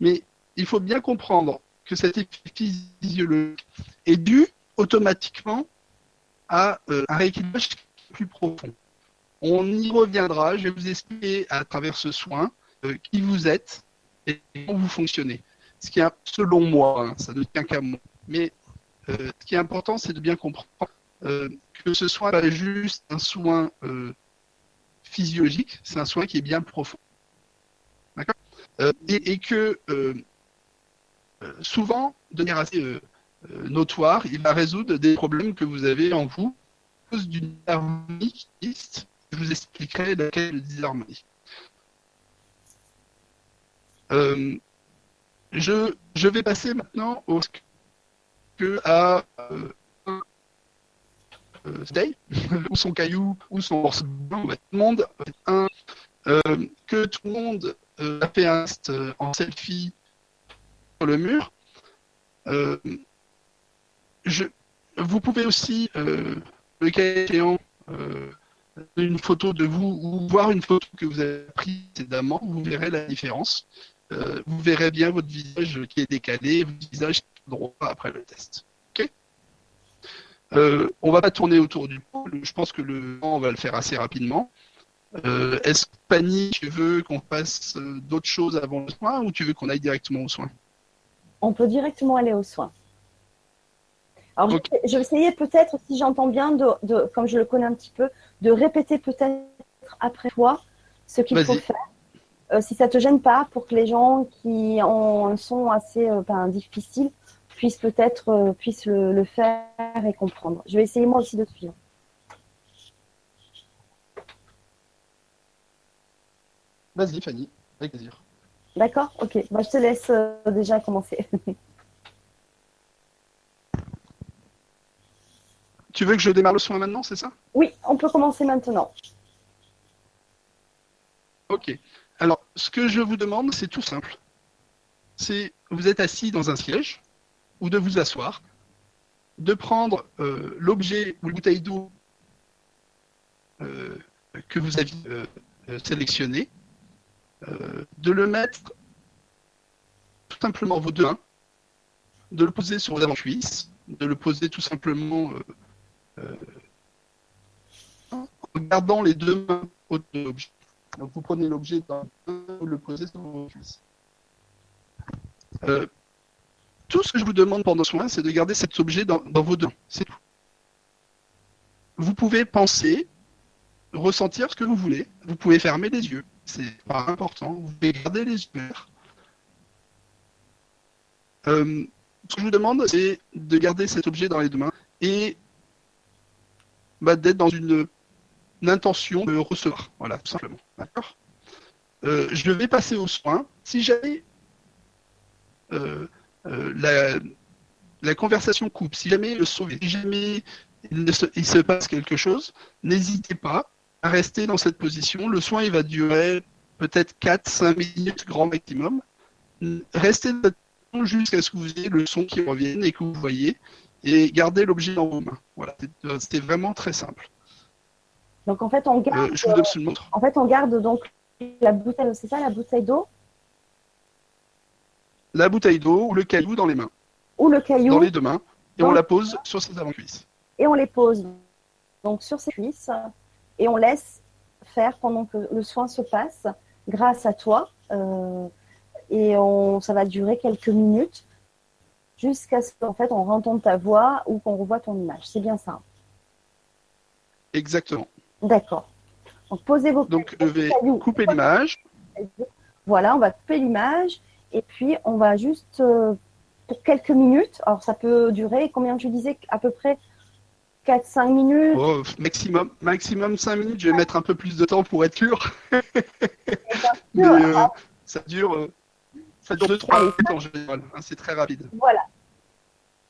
mais il faut bien comprendre que cet effet physiologique est dû automatiquement à euh, un rééquilibrage plus profond. On y reviendra, je vais vous expliquer à travers ce soin euh, qui vous êtes et comment vous fonctionnez. Ce qui est, selon moi, hein, ça ne tient qu'à moi, mais euh, ce qui est important, c'est de bien comprendre euh, que ce soin n'est pas juste un soin euh, physiologique, c'est un soin qui est bien profond. D'accord? Euh, et, et que euh, euh, souvent, de manière assez euh, euh, notoire, il va résoudre des problèmes que vous avez en vous à cause d'une harmonie qui existe. Je vous expliquerai laquelle disharmonie. Euh, je, je vais passer maintenant au que à euh, euh, Stay, ou son caillou, ou son morceau tout le monde, un, euh, que tout le monde euh, a fait un euh, en selfie sur le mur. Je, vous pouvez aussi, euh, le cas échéant, euh, une photo de vous ou voir une photo que vous avez prise précédemment, vous verrez la différence. Euh, vous verrez bien votre visage qui est décalé, votre visage droit après le test. Ok? Euh, On va pas tourner autour du pot. Je pense que le on va le faire assez rapidement. Est-ce que Fanny, tu veux qu'on fasse d'autres choses avant le soin ou tu veux qu'on aille directement au soin? On peut directement aller aux soins. Alors, je, vais essayer peut-être, si j'entends bien, de, de- comme je le connais un petit peu, de répéter peut-être après toi ce qu'il faut faire. Euh, si ça te gêne pas, pour que les gens qui ont un son assez euh, ben, difficile puissent peut-être euh, puissent le, le faire et comprendre. Je vais essayer moi aussi de suivre. Vas-y, Fanny, avec plaisir. D'accord? Ok. Bah, je te laisse déjà commencer. Tu veux que je démarre le soin maintenant, c'est ça? Oui, on peut commencer maintenant. Ok. Alors, ce que je vous demande, c'est tout simple. C'est, vous êtes assis dans un siège, ou de vous asseoir, de prendre euh, l'objet ou la bouteille d'eau euh, que vous aviez euh, euh, sélectionné, de le mettre tout simplement vos deux mains, de le poser sur vos avant-cuisses, de le poser tout simplement en gardant les deux mains autour de l'objet. Donc vous prenez l'objet dans vous le posez sur vos cuisses. Euh, tout ce que je vous demande pendant ce soin, c'est de garder cet objet dans, vos mains. C'est tout. Vous pouvez penser, ressentir ce que vous voulez. Vous pouvez fermer les yeux. C'est pas important. Vous pouvez garder les yeux ouverts. Euh, ce que je vous demande, c'est de garder cet objet dans les deux mains et bah, d'être dans une, intention de recevoir. Voilà, tout simplement. D'accord euh, Je vais passer aux soins. Si jamais euh, euh, la, conversation coupe. Si jamais le si jamais il, se, passe quelque chose, n'hésitez pas à rester dans cette position. Le soin, il va durer peut-être 4-5 minutes grand maximum. Restez jusqu'à ce que vous ayez le son qui revienne et que vous voyez, et gardez l'objet dans vos mains. Voilà, c'était vraiment très simple. Donc en fait, on garde. Euh, je vous donne montre. En fait, on garde donc la bouteille, c'est ça, la bouteille d'eau? La bouteille d'eau ou le caillou dans les mains. Ou le caillou. Dans les deux mains, et on la pose sur ses avant-cuisses. Et on les pose donc sur ses cuisses, et on laisse faire pendant que le soin se passe, grâce à toi. Euh, et on, ça va durer quelques minutes jusqu'à ce qu'en fait on entende ta voix ou qu'on revoie ton image. C'est bien ça. Exactement. D'accord. Donc posez vos Donc je vais couper l'image. Voilà, on va couper l'image et puis on va juste euh, pour quelques minutes. Alors ça peut durer combien tu disais à peu près? 4-5 minutes? Oh, maximum, maximum 5 minutes. Je vais mettre un peu plus de temps pour être sûr. Mais euh, ça dure, euh, ça dure 2-3 minutes en général. Hein, c'est très rapide. Voilà.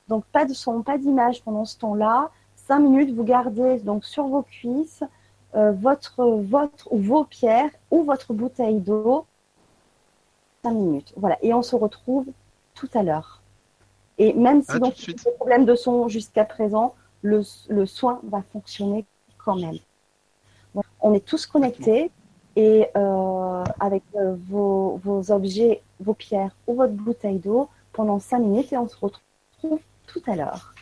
Donc pas de son, pas d'image pendant ce temps-là. 5 minutes, vous gardez donc sur vos cuisses euh, votre, votre ou vos pierres ou votre bouteille d'eau. 5 minutes. Voilà. Et on se retrouve tout à l'heure. Et même si donc il y a des problèmes de son jusqu'à présent, le, le, soin va fonctionner quand même. Donc, on est tous connectés et euh, avec euh, vos, vos, objets, vos pierres ou votre bouteille d'eau pendant 5 minutes et on se retrouve tout à l'heure.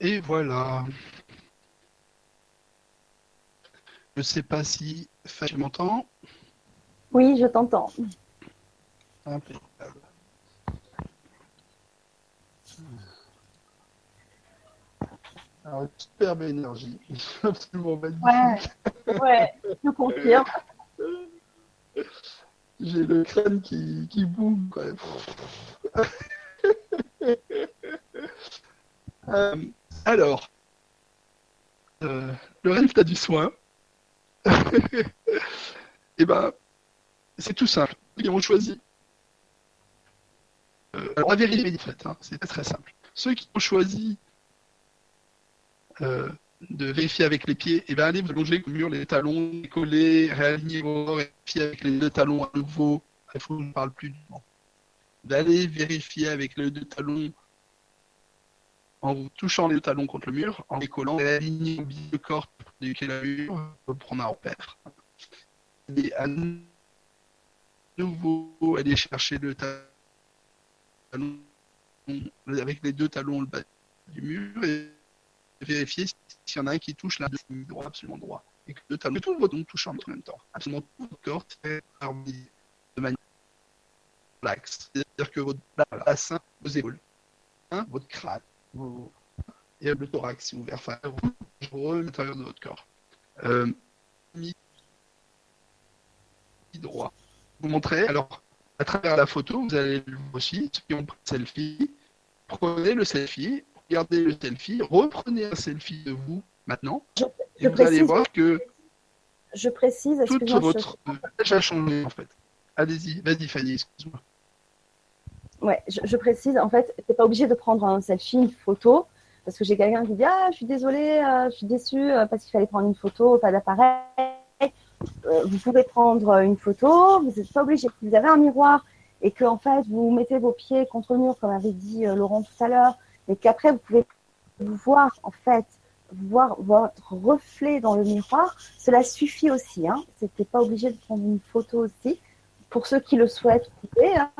Et voilà. Je sais pas si tu m'entends? Oui, je t'entends. Impeccable. Alors, superbe énergie. Absolument magnifique. Ouais, ouais, je confirme. J'ai le crâne qui, qui bouge. euh, alors, euh, le résultat du soin, eh ben, c'est tout simple. Ils ont choisi. Euh, alors, la vérité est faite, hein, c'est très simple. Ceux qui ont choisi euh, de vérifier avec les pieds, eh bien allez vous longer le mur, les talons, coller, réaligner vos vérifier avec les deux talons à nouveau. Il faut que je ne parle plus du. D'aller vérifier avec les deux talons en vous touchant les talons contre le mur, en les collant, réaligner le corps du le mur prendre un repère. Et à nouveau, aller chercher le talon avec les deux talons le bas du mur et vérifier s'il y en a un qui touche là, droit, absolument droit. Et que le talon, tout votre touche en même temps. Absolument tout votre corps est de manière relaxe. C'est-à-dire que votre bassin, vos épaules, hein, votre crâne, vos... et le thorax est ouvert, enfin, vous à l'intérieur de votre corps. Euh, droit. Vous montrez, alors, à travers la photo, vous allez le voir aussi, ceux qui ont pris le selfie, prenez le selfie, regardez le selfie, reprenez un selfie de vous maintenant, je, et vous allez voir que je précise, tout votre visage a changé en fait. Allez-y, vas-y Fanny, excuse-moi. Ouais, je, précise, en fait, tu n'es pas obligé de prendre un selfie, une photo, parce que j'ai quelqu'un qui dit Ah, je suis désolée, euh, je suis déçue euh, parce qu'il fallait prendre une photo, pas d'appareil. Euh, vous pouvez prendre une photo, vous n'êtes pas obligé. Vous avez un miroir et que en fait vous mettez vos pieds contre le mur, comme avait dit Laurent tout à l'heure, et qu'après vous pouvez voir en fait voir votre reflet dans le miroir, cela suffit aussi. Hein. C'était pas obligé de prendre une photo aussi. Pour ceux qui le souhaitent, couper. Hein.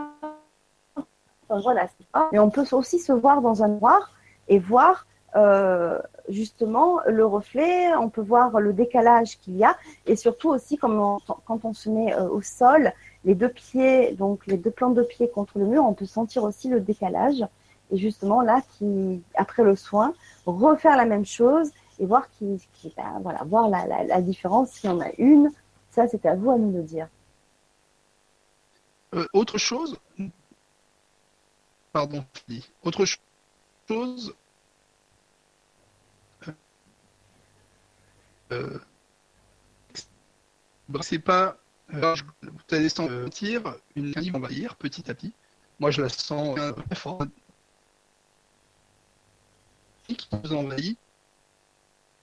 Mais on peut aussi se voir dans un miroir et voir euh, justement le reflet. On peut voir le décalage qu'il y a et surtout aussi quand on, se met euh, au sol, les deux pieds, donc les deux plantes de pied contre le mur, on peut sentir aussi le décalage et justement là, après le soin, refaire la même chose et voir qui, ben, voilà, voir la, la, différence s'il y en a une. Ça, c'est à vous à nous le dire. Euh, autre chose, pardon, autre chose, euh, c'est pas, euh, vous allez sentir une va envahir petit à petit. Moi, je la sens très fort qui vous envahit,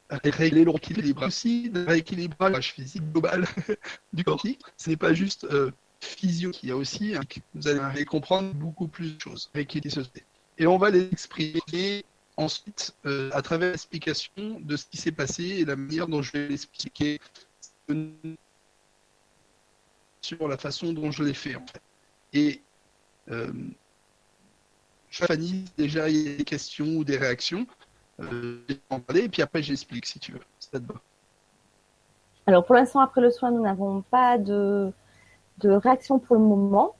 régler l'équilibre aussi, de rééquilibrage physique global du corps. Ce n'est pas juste euh, physio, il y a aussi, vous allez comprendre beaucoup plus de choses Et on va les exprimer ensuite euh, à travers l'explication de ce qui s'est passé et la manière dont je vais l'expliquer sur la façon dont je l'ai fait en fait. Et euh, Fanny, déjà, il y a des questions ou des réactions. Euh, et puis après, j'explique si tu veux. Alors, pour l'instant, après le soin, nous n'avons pas de, de réaction pour le moment.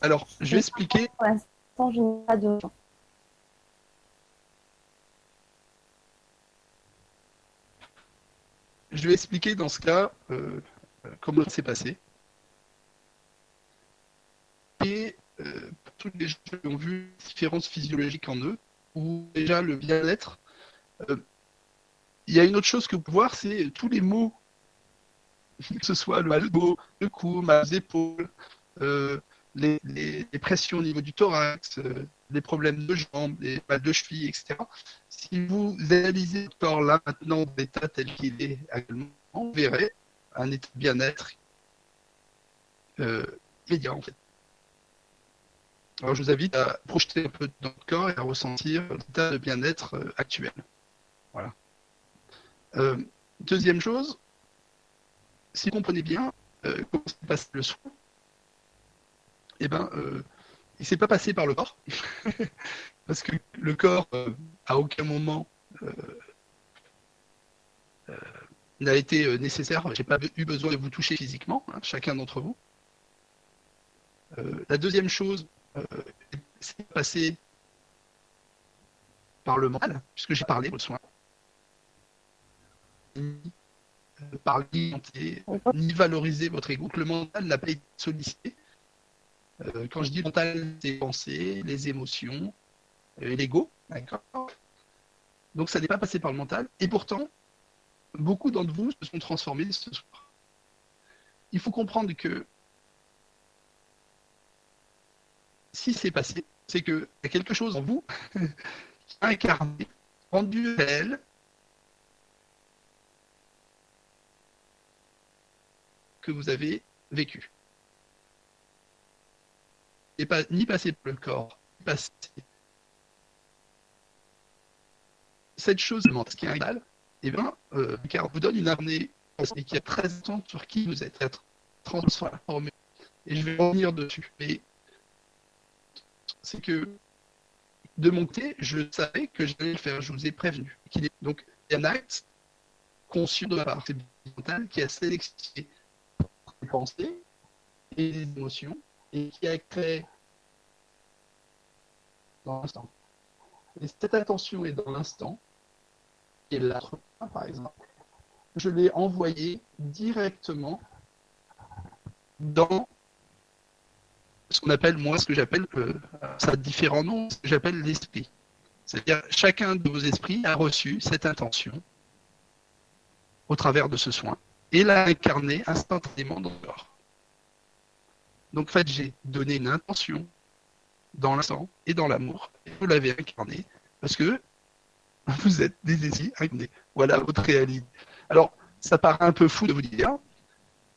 Alors, je vais expliquer. Pour l'instant, je n'ai pas de. Je vais expliquer dans ce cas euh, comment ça s'est passé. Et euh, pour tous les gens qui ont vu différences physiologiques en eux, ou déjà le bien-être, euh, il y a une autre chose que vous pouvez voir, c'est tous les maux, que ce soit le dos, le cou, mal aux épaules, euh, les, pressions au niveau du thorax, les problèmes de jambes, les mal de cheville, etc. Si vous analysez le corps là maintenant, l'état tel qu'il est actuellement, vous verrez un état de bien-être immédiat en fait. Alors je vous invite à projeter un peu dans le corps et à ressentir l'état de bien-être euh, actuel. Voilà. Euh, deuxième chose, si vous comprenez bien euh, comment se passe le soin, eh ben, il s'est pas passé par le corps, parce que le corps, à aucun moment, n'a été nécessaire. J'ai pas eu besoin de vous toucher physiquement, hein, chacun d'entre vous. la deuxième chose, c'est passé par le mental, puisque j'ai parlé de soin. Ni par l'identité, ni valoriser votre ego. Le mental n'a pas été sollicité. quand je dis mental, c'est les pensées, les émotions, l'ego, d'accord Donc ça n'est pas passé par le mental. Et pourtant, beaucoup d'entre vous se sont transformés ce soir. Il faut comprendre que si c'est passé, c'est qu'il y a quelque chose en vous qui a incarné, rendu réel, que vous avez vécu. Et pas, ni passé par le corps, ni. Cette chose, ce qui est réel, eh bien, euh, car vous donne une armée qui a très ans sur qui vous êtes, transformé. Et je vais revenir dessus. Mais c'est que de mon côté, je savais que j'allais le faire. Je vous ai prévenu. Donc, il y a un acte conscient de ma part. C'est mental qui a sélectionné pensées et les émotions et qui a créé dans l'instant. Et cette attention est dans l'instant, et l'être par exemple, je l'ai envoyé directement dans ce qu'on appelle, moi, ce que j'appelle, euh, ça a différents noms, ce que j'appelle l'esprit. C'est-à-dire, chacun de vos esprits a reçu cette intention au travers de ce soin et l'a incarné instantanément dans le. Donc, en fait, j'ai donné une intention dans l'instant et dans l'amour, et vous l'avez incarné parce que vous êtes des esprits incarnés. Voilà votre réalité. Alors, ça paraît un peu fou de vous dire,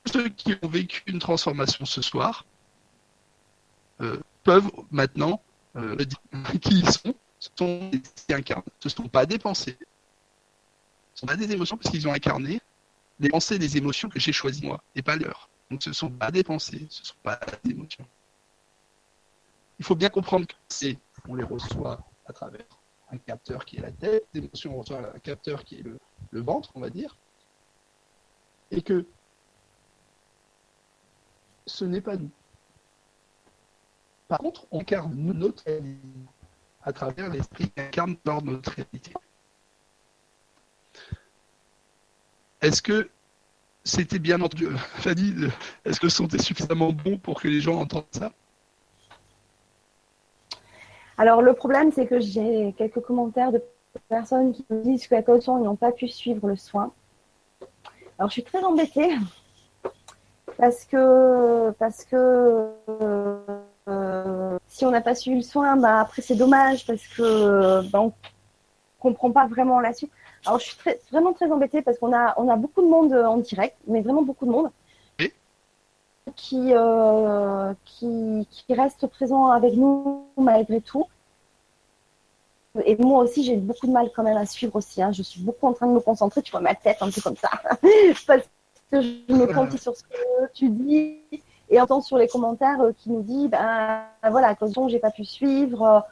ceux qui ont vécu une transformation ce soir, euh, peuvent maintenant euh, dire qui ils sont, ce sont des incarnés. Ce ne sont pas des pensées, ce ne sont pas des émotions, parce qu'ils ont incarné les pensées et les émotions que j'ai choisies moi, et pas leurs. Donc ce ne sont pas des pensées, ce ne sont pas des émotions. Il faut bien comprendre que c'est, on les reçoit à travers un capteur qui est la tête, les émotions, on reçoit un capteur qui est le, le ventre, on va dire, et que ce n'est pas nous. Par contre, on incarne notre réalité à travers l'esprit qui incarne dans notre réalité. Est-ce que c'était bien entendu Fanny, est-ce que le son est suffisamment bon pour que les gens entendent ça? Alors, le problème, c'est que j'ai quelques commentaires de personnes qui me disent qu'à cause de ils n'ont pas pu suivre le soin. Alors, je suis très embêtée parce que, parce que euh, si on n'a pas suivi le soin, bah, après c'est dommage parce que bah, on comprend pas vraiment la suite. Alors je suis très, vraiment très embêtée parce qu'on a, on a beaucoup de monde en direct, mais vraiment beaucoup de monde. Qui, euh, qui, qui reste présent avec nous malgré tout. Et moi aussi, j'ai beaucoup de mal quand même à suivre aussi. Hein. Je suis beaucoup en train de me concentrer, tu vois ma tête un peu comme ça. parce que je me concentrer sur ce que tu dis et entend sur les commentaires euh, qui nous dit, ben voilà, à cause de j'ai pas pu suivre.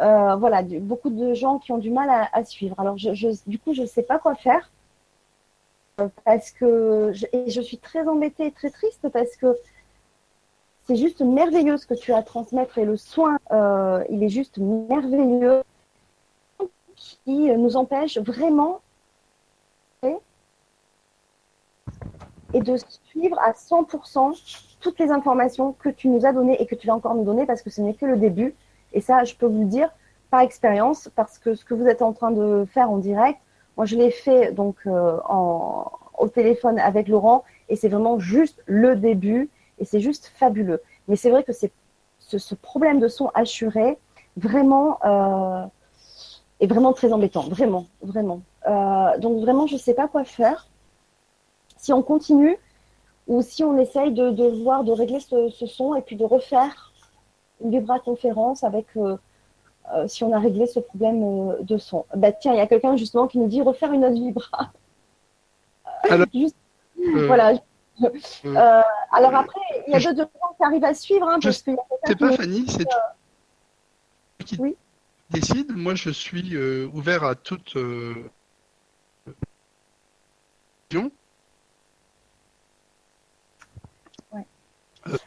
Euh, euh, voilà, beaucoup de gens qui ont du mal à, suivre. Alors, du coup, je ne sais pas quoi faire parce que je, et je suis très embêtée et très triste parce que c'est juste merveilleux ce que tu as à transmettre et le soin, il est juste merveilleux qui nous empêche vraiment et de suivre à 100% toutes les informations que tu nous as données et que tu vas encore nous donner parce que ce n'est que le début. Et ça, je peux vous le dire par expérience parce que ce que vous êtes en train de faire en direct, moi je l'ai fait donc euh, au téléphone avec Laurent et c'est vraiment juste le début et c'est juste fabuleux. Mais c'est vrai que c'est ce, problème de son assuré vraiment euh, est vraiment très embêtant, vraiment, vraiment. Euh, donc vraiment, je ne sais pas quoi faire. Si on continue, ou si on essaye de, voir, de régler ce, son et puis de refaire une vibra-conférence avec, euh, euh, si on a réglé ce problème euh, de son. Bah, tiens, il y a quelqu'un justement qui nous dit refaire une autre vibra. Alors, voilà. Alors après, il y a d'autres gens qui arrivent à suivre. Hein, parce quelqu'un C'est pas Fanny, c'est toi qui Oui. décide. Moi, je suis euh, ouvert à toute. euh,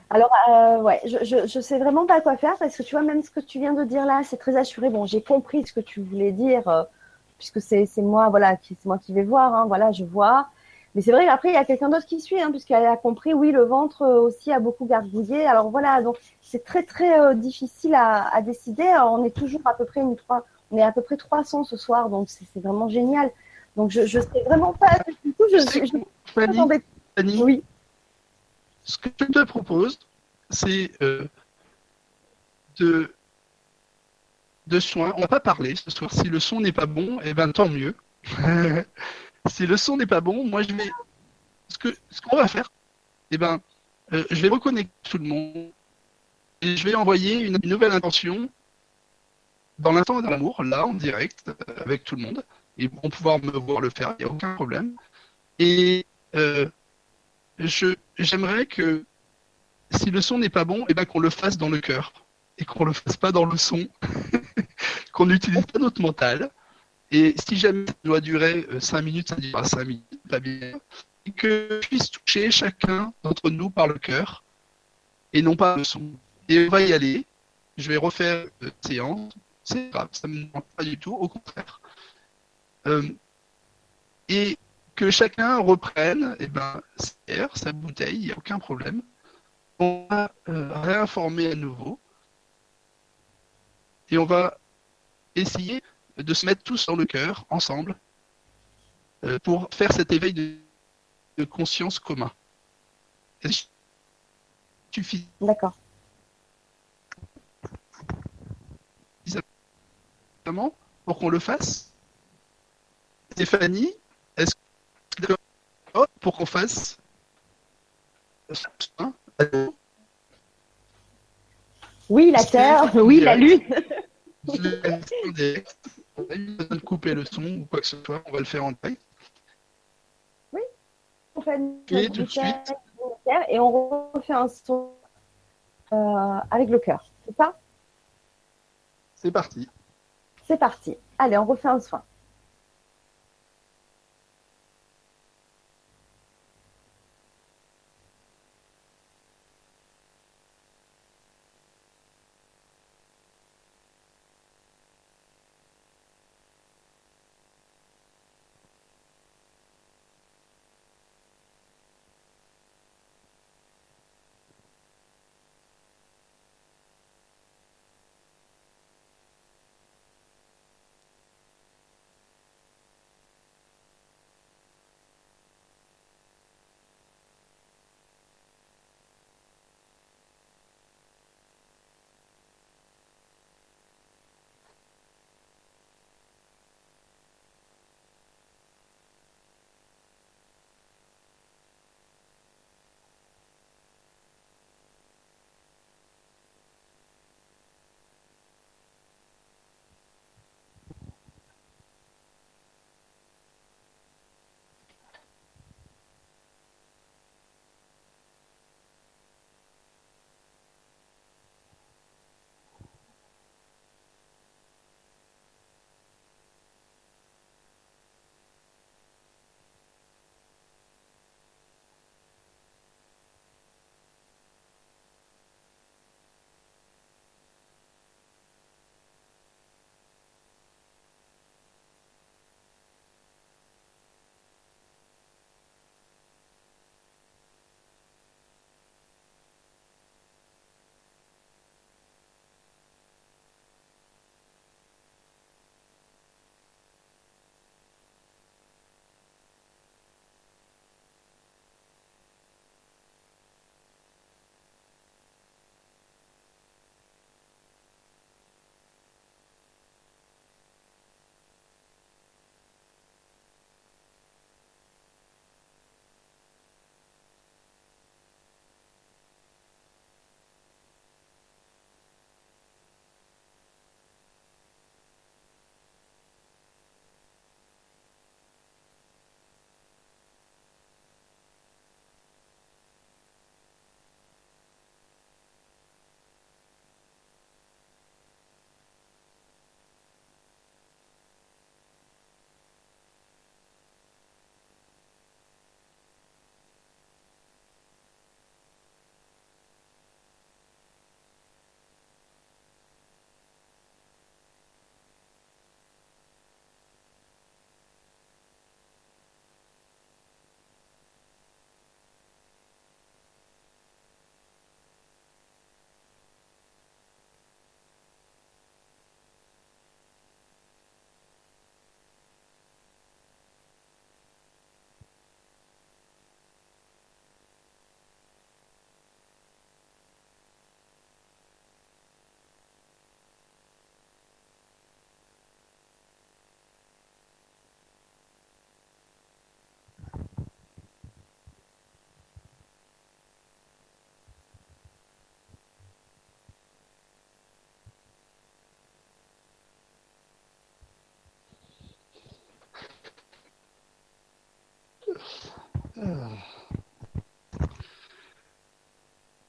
Alors, euh, ouais, je, je, je sais vraiment pas quoi faire parce que tu vois, même ce que tu viens de dire là, c'est très assuré. Bon, j'ai compris ce que tu voulais dire euh, puisque c'est moi, voilà, qui c'est moi qui vais voir. Hein, voilà, je vois. Mais c'est vrai qu'après, il y a quelqu'un d'autre qui suit, hein, puisqu'elle a compris, oui, le ventre euh, aussi a beaucoup gargouillé. Alors voilà, donc c'est très très euh, difficile à, à décider. Alors, on est toujours à peu près une trois, on est à peu près 300 ce soir, donc c'est vraiment génial. Donc je je sais vraiment pas du tout. Je, je, je, Fanny, je- Fanny, oui, ce que je te propose, c'est euh, de, de soins. On va pas parler ce soir. Si le son n'est pas bon, eh ben tant mieux. si le son n'est pas bon, moi je vais. Ce que ce qu'on va faire, eh ben, euh, je vais reconnecter tout le monde et je vais envoyer une, une nouvelle intention dans l'instant de l'amour, là en direct euh, avec tout le monde. Ils vont pouvoir me voir le faire, il n'y a aucun problème. Et euh, j'aimerais que si le son n'est pas bon, eh ben qu'on le fasse dans le cœur et qu'on le fasse pas dans le son, qu'on n'utilise pas notre mental. Et si jamais ça doit durer 5 minutes, ça durera 5 minutes, pas bien. Et que puisse toucher chacun d'entre nous par le cœur et non pas le son. Et on va y aller. Je vais refaire euh, séance. C'est grave, ça me manque pas du tout, au contraire. Euh, et que chacun reprenne eh ben, sa bouteille, il n'y a aucun problème. On va euh, réinformer à nouveau. Et on va essayer de se mettre tous dans le cœur, ensemble, euh, pour faire cet éveil de, de conscience commun. D'accord. pour qu'on le fasse Stéphanie, est-ce pour qu'on fasse Oui, la terre, oui, la lune. On a eu besoin de couper le son ou quoi que ce soit, on va le faire en direct. On fait une Et tout de et on refait un son euh, avec le cœur. C'est ça? C'est parti. C'est parti. Allez, on refait un soin.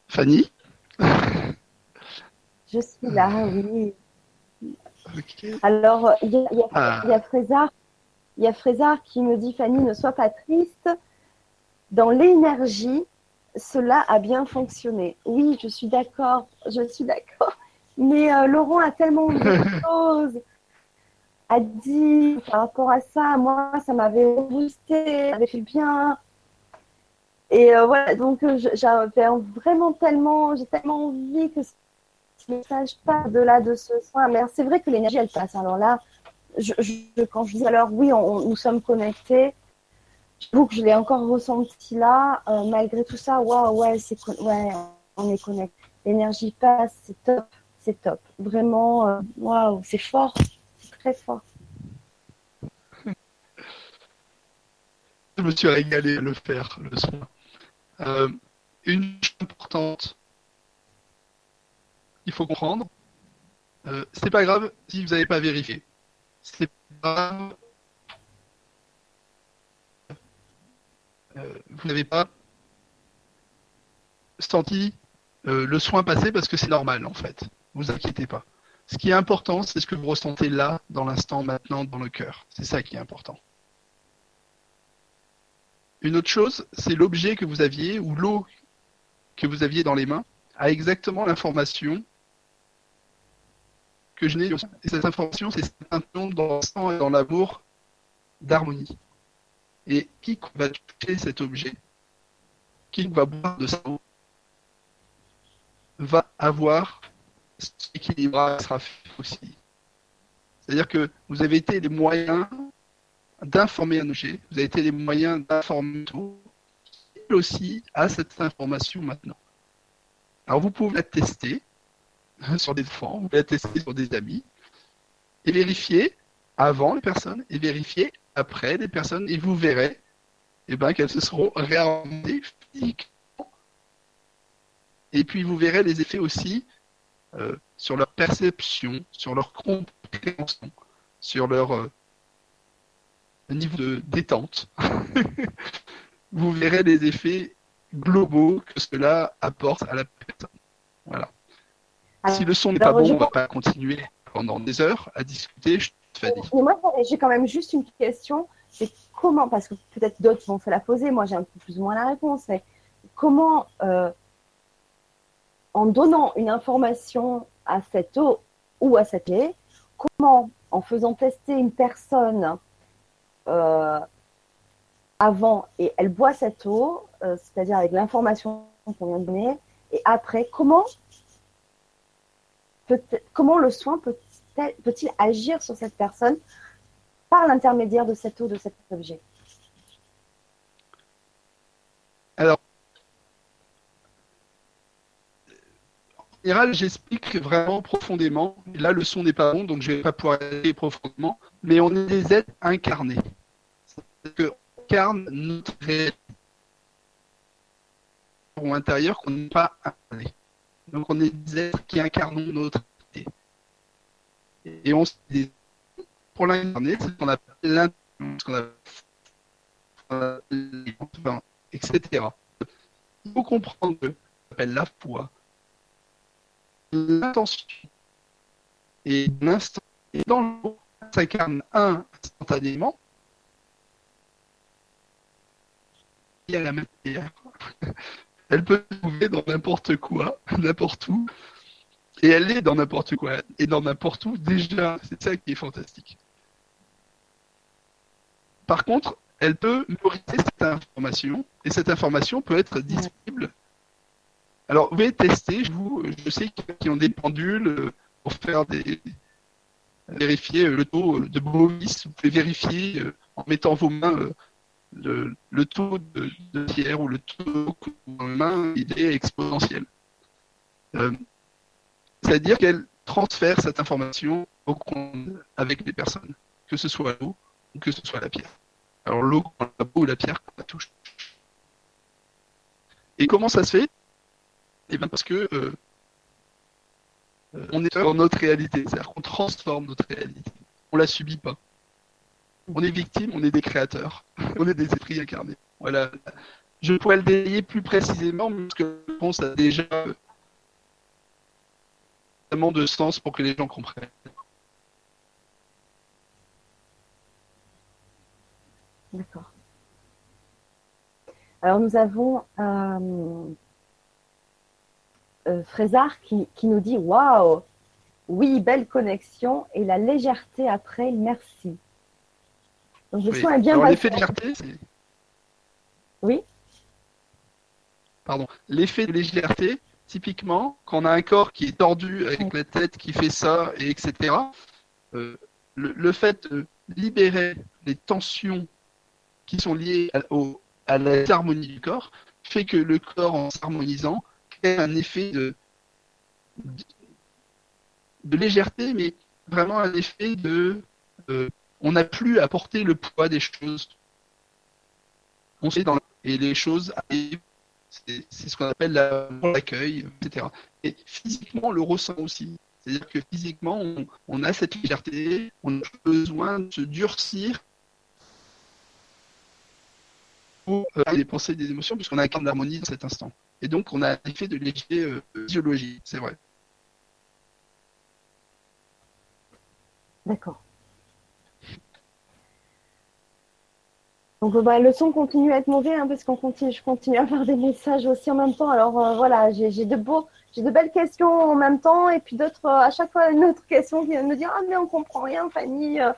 Fanny Je suis là, oui. Alors, il y y Ah. il y a Frézard, il y a Frézard qui me dit Fanny, ne sois pas triste. Dans l'énergie, cela a bien fonctionné. Oui, je suis d'accord, je suis d'accord. Mais euh, Laurent a tellement de choses à dire par rapport à ça. Moi, ça m'avait boosté, ça m'avait fait bien. Et euh, voilà, donc euh, j'avais vraiment tellement, j'ai tellement envie que ce message pas au-delà de ce soin. Mais c'est vrai que l'énergie, elle passe. Alors là, quand je dis alors oui, nous sommes connectés, j'avoue que je l'ai encore ressenti là. Euh, malgré tout ça, waouh, ouais, ouais, on est connecté. L'énergie passe, c'est top, c'est top. Vraiment, euh, waouh, c'est fort, c'est très fort. Je me suis régalé à le faire, le soin. Euh, une chose importante, il faut comprendre, euh, c'est pas grave si vous n'avez pas vérifié. C'est pas grave. Euh, vous n'avez pas senti le soin passer parce que c'est normal en fait. Vous inquiétez pas. Ce qui est important, c'est ce que vous ressentez là, dans l'instant, maintenant, dans le cœur. C'est ça qui est important. Une autre chose, c'est l'objet que vous aviez ou l'eau que vous aviez dans les mains a exactement l'information que je n'ai. Et cette information, c'est cette information dans le sang et dans l'amour d'harmonie. Et qui va toucher cet objet, qui va boire de sa eau, va avoir cet équilibrage sera fait aussi. C'est-à-dire que vous avez été les moyens d'informer un objet, vous avez été les moyens d'informer tout, il aussi a cette information maintenant. Alors vous pouvez la tester hein, sur des enfants, vous pouvez la tester sur des amis, et vérifier avant les personnes, et vérifier après les personnes, et vous verrez eh ben, qu'elles se seront réarmées physiquement. Et puis vous verrez les effets aussi euh, sur leur perception, sur leur compréhension, sur leur euh, niveau de détente. vous verrez les effets globaux que cela apporte à la personne. Voilà. Si le son n'est pas bon, on va pas continuer pendant des heures à discuter. Je. Mais moi, j'ai quand même juste une question. C'est comment, parce que peut-être d'autres vont se la poser, moi j'ai un peu plus ou moins la réponse, mais comment, euh, en donnant une information à cette eau ou à cette lait, comment, en faisant tester une personne avant et elle boit cette eau, euh, c'est-à-dire avec l'information qu'on vient de donner, et après, comment, peut comment le soin peut-il peut agir sur cette personne par l'intermédiaire de cette eau, de cet objet? Alors, en général, j'explique vraiment profondément. Là, le son n'est pas bon, donc je ne vais pas pouvoir aller profondément. Mais on est des êtres incarnés. Qu'on incarne notre réalité ou intérieur qu'on n'est pas incarné. Donc on est des êtres qui incarnons notre réalité. Et on des pour l'incarner, c'est ce qu'on appelle l'intention, ce qu'on appelle etc. Il faut comprendre que appelle la foi, l'intention et l'instant et dans le mot s'incarne un instantanément a la matière. Elle peut se trouver dans n'importe quoi, n'importe où, et elle est dans n'importe quoi, et dans n'importe où déjà. C'est ça qui est fantastique. Par contre, elle peut nourrir cette information, et cette information peut être disponible. Alors, vous pouvez tester, je, vous, je sais qu'il y en a qui ont des pendules euh, pour faire des vérifier euh, le taux de bovis, vous pouvez vérifier euh, en mettant vos mains le, le taux de, de pierre ou le taux mains, il est exponentiel. Euh, C'est-à-dire qu'elle transfère cette information avec les personnes, que ce soit l'eau ou que ce soit la pierre. Alors l'eau, la peau ou la pierre, la touche. Et comment ça se fait? Eh bien parce que euh, on est dans notre réalité, c'est-à-dire qu'on transforme notre réalité. On la subit pas. On est victime, on est des créateurs, on est des esprits incarnés. Voilà. Je pourrais le détailler plus précisément, parce que je pense a déjà tellement de sens pour que les gens comprennent. D'accord. Alors nous avons euh, euh Frézard qui, nous dit Waouh Oui, belle connexion et la légèreté après, merci. Donc le soin est bien L'effet de légèreté, c'est. Oui Pardon. L'effet de légèreté, typiquement, quand on a un corps qui est tordu avec la tête qui fait ça, et etc., euh, le, fait de libérer les tensions qui sont liées à, au, à la harmonie du corps fait que le corps, en s'harmonisant, crée un effet de, de, légèreté, mais vraiment un effet de. Euh, on n'a plus à porter le poids des choses. On sait dans et les choses arrivent c'est ce qu'on appelle l'accueil, etc. Et physiquement, on le ressent aussi. C'est-à-dire que physiquement, on, a cette légèreté, on a besoin de se durcir pour euh, des pensées, des émotions, puisqu'on a un camp d'harmonie dans cet instant. Et donc, on a un effet de léger euh, c'est vrai. D'accord. Donc bah, le son continue à être mauvais hein, parce qu'on continue, je continue à avoir des messages aussi en même temps. Alors euh, voilà, j'ai de beaux, j'ai de belles questions en même temps et puis d'autres euh, à chaque fois une autre question qui vient de me dire ah mais on comprend rien Fanny. Euh.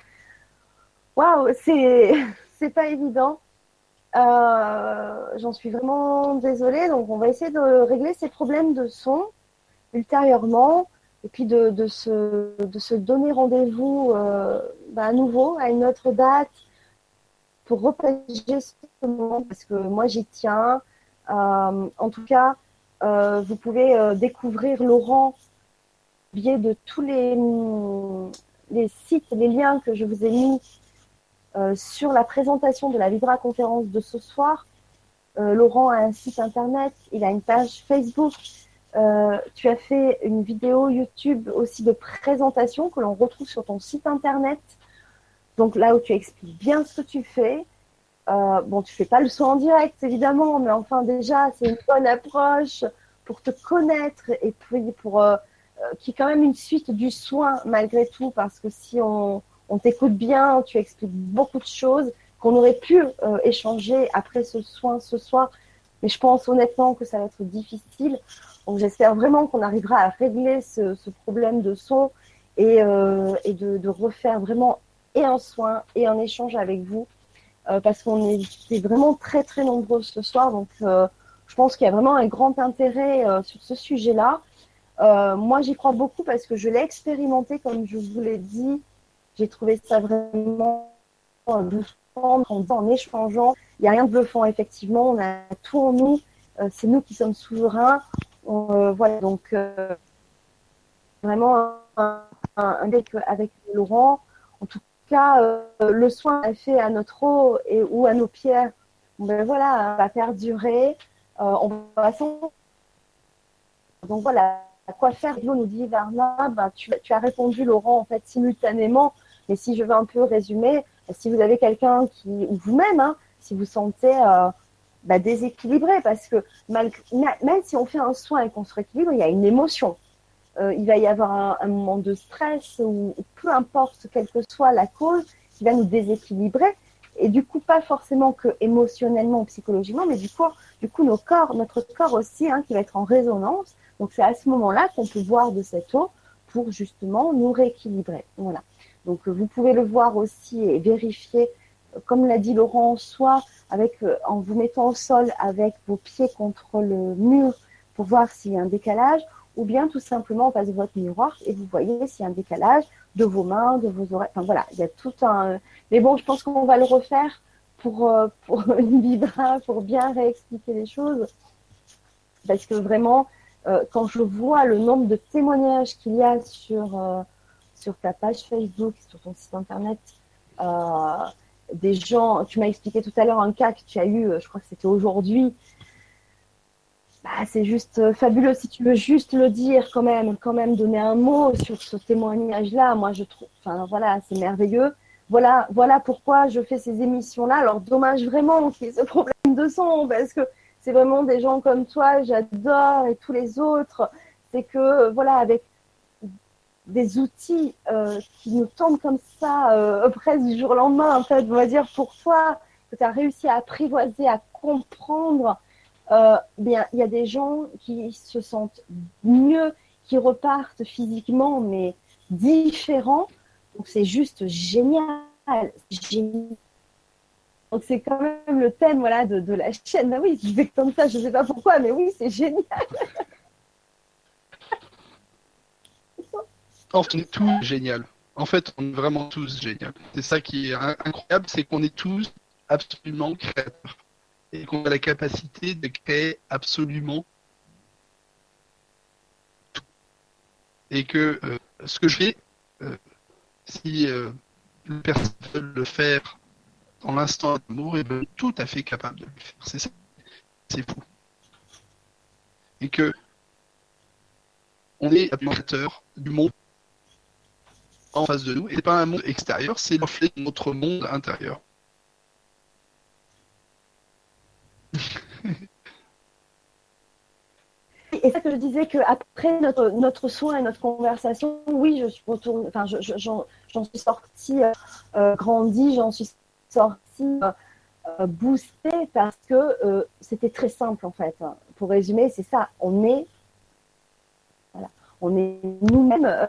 Waouh, c'est c'est pas évident. J'en suis vraiment désolée. Donc on va essayer de régler ces problèmes de son ultérieurement et puis de, de, se, de se donner rendez-vous bah, à nouveau à une autre date pour repager ce moment parce que moi j'y tiens. Euh, en tout cas, euh, vous pouvez euh, découvrir Laurent biais de tous les, les sites, les liens que je vous ai mis sur la présentation de la Vibra conférence de ce soir. Laurent a un site internet, il a une page Facebook. tu as fait une vidéo YouTube aussi de présentation que l'on retrouve sur ton site internet. Donc là où tu expliques bien ce que tu fais. Euh, bon, tu fais pas le soin en direct, évidemment, mais enfin déjà, c'est une bonne approche pour te connaître et puis pour euh, euh qui est quand même une suite du soin malgré tout, parce que si on, on t'écoute bien, tu expliques beaucoup de choses qu'on aurait pu échanger après ce soin ce soir, mais je pense honnêtement que ça va être difficile. Donc j'espère vraiment qu'on arrivera à régler ce, problème de son et, de, refaire vraiment et un soin et un échange avec vous euh, parce qu'on est, vraiment très très nombreux ce soir. Donc euh, je pense qu'il y a vraiment un grand intérêt euh, sur ce sujet-là. moi j'y crois beaucoup parce que je l'ai expérimenté comme je vous l'ai dit. J'ai trouvé ça vraiment bluffant en échangeant. Il n'y a rien de bluffant effectivement. On a tout en nous. C'est nous qui sommes souverains. voilà donc vraiment un, un, avec Laurent. En tout euh, le soin fait à notre eau et, ou à nos pierres, ben voilà, va perdurer. Euh, on va Donc voilà, à quoi faire? Nous dit Verna, ben, tu, as répondu Laurent en fait simultanément. Mais si je veux un peu résumer, si vous avez quelqu'un qui, ou vous-même, hein, si vous sentez euh, ben, déséquilibré, parce que même si on fait un soin et qu'on se rééquilibre, il y a une émotion. Euh, il va y avoir un, moment de stress ou, peu importe quelle que soit la cause qui va nous déséquilibrer. Et du coup, pas forcément que émotionnellement ou psychologiquement, mais du coup, du coup nos corps, notre corps aussi, hein, qui va être en résonance. Donc c'est à ce moment-là qu'on peut voir de cette eau pour justement nous rééquilibrer. Voilà. Donc vous pouvez le voir aussi et vérifier, euh, comme l'a dit Laurent, soit avec euh, en vous mettant au sol avec vos pieds contre le mur pour voir s'il y a un décalage, ou bien tout simplement on passe votre miroir et vous voyez s'il y a un décalage de vos mains, de vos oreilles. Enfin voilà, il y a tout un. Mais bon, je pense qu'on va le refaire pour, euh, pour une vibra, pour bien réexpliquer les choses. Parce que vraiment, euh, quand je vois le nombre de témoignages qu'il y a sur, euh, sur ta page Facebook, sur ton site internet, des gens, tu m'as expliqué tout à l'heure un cas que tu as eu, je crois que c'était aujourd'hui, bah, c'est juste euh, fabuleux. Si tu veux juste le dire, quand même, quand même donner un mot sur ce témoignage-là, moi je trouve, enfin voilà, c'est merveilleux. voilà, voilà pourquoi je fais ces émissions-là. Alors, dommage vraiment qu'il y ait ce problème de son, parce que c'est vraiment des gens comme toi, j'adore, et tous les autres. C'est que, voilà, avec des outils euh, qui nous tombent comme ça, euh, presque du jour au lendemain, en fait, on va dire, pour toi, que tu as réussi à apprivoiser, à comprendre, euh, bien, il y a des gens qui se sentent mieux, qui repartent physiquement, mais différents. Donc, c'est juste génial. Donc, c'est quand même le thème voilà, de, la chaîne. Ah oui, c'est comme ça, je ne sais pas pourquoi, mais oui, c'est génial. on est tous génial. En fait, on est vraiment tous génial. C'est ça qui est incroyable, c'est qu'on est tous absolument créateurs. Et qu'on a la capacité de créer absolument tout. Et que euh, ce que je fais, euh, si euh, les personnes veulent le faire dans l'instant d'amour, ils sont tout à fait capables de le faire. C'est ça. C'est fou. Et que on est administrateur du monde en face de nous. Et pas un monde extérieur, c'est le de notre monde intérieur. Et ça que je disais qu'après notre, notre soin et notre conversation, oui, je suis retournée, enfin, j'en suis sortie euh, euh, grandie, j'en suis sortie euh, boostée parce que c'était très simple en fait. Pour résumer, c'est ça, on est, voilà, on est nous-mêmes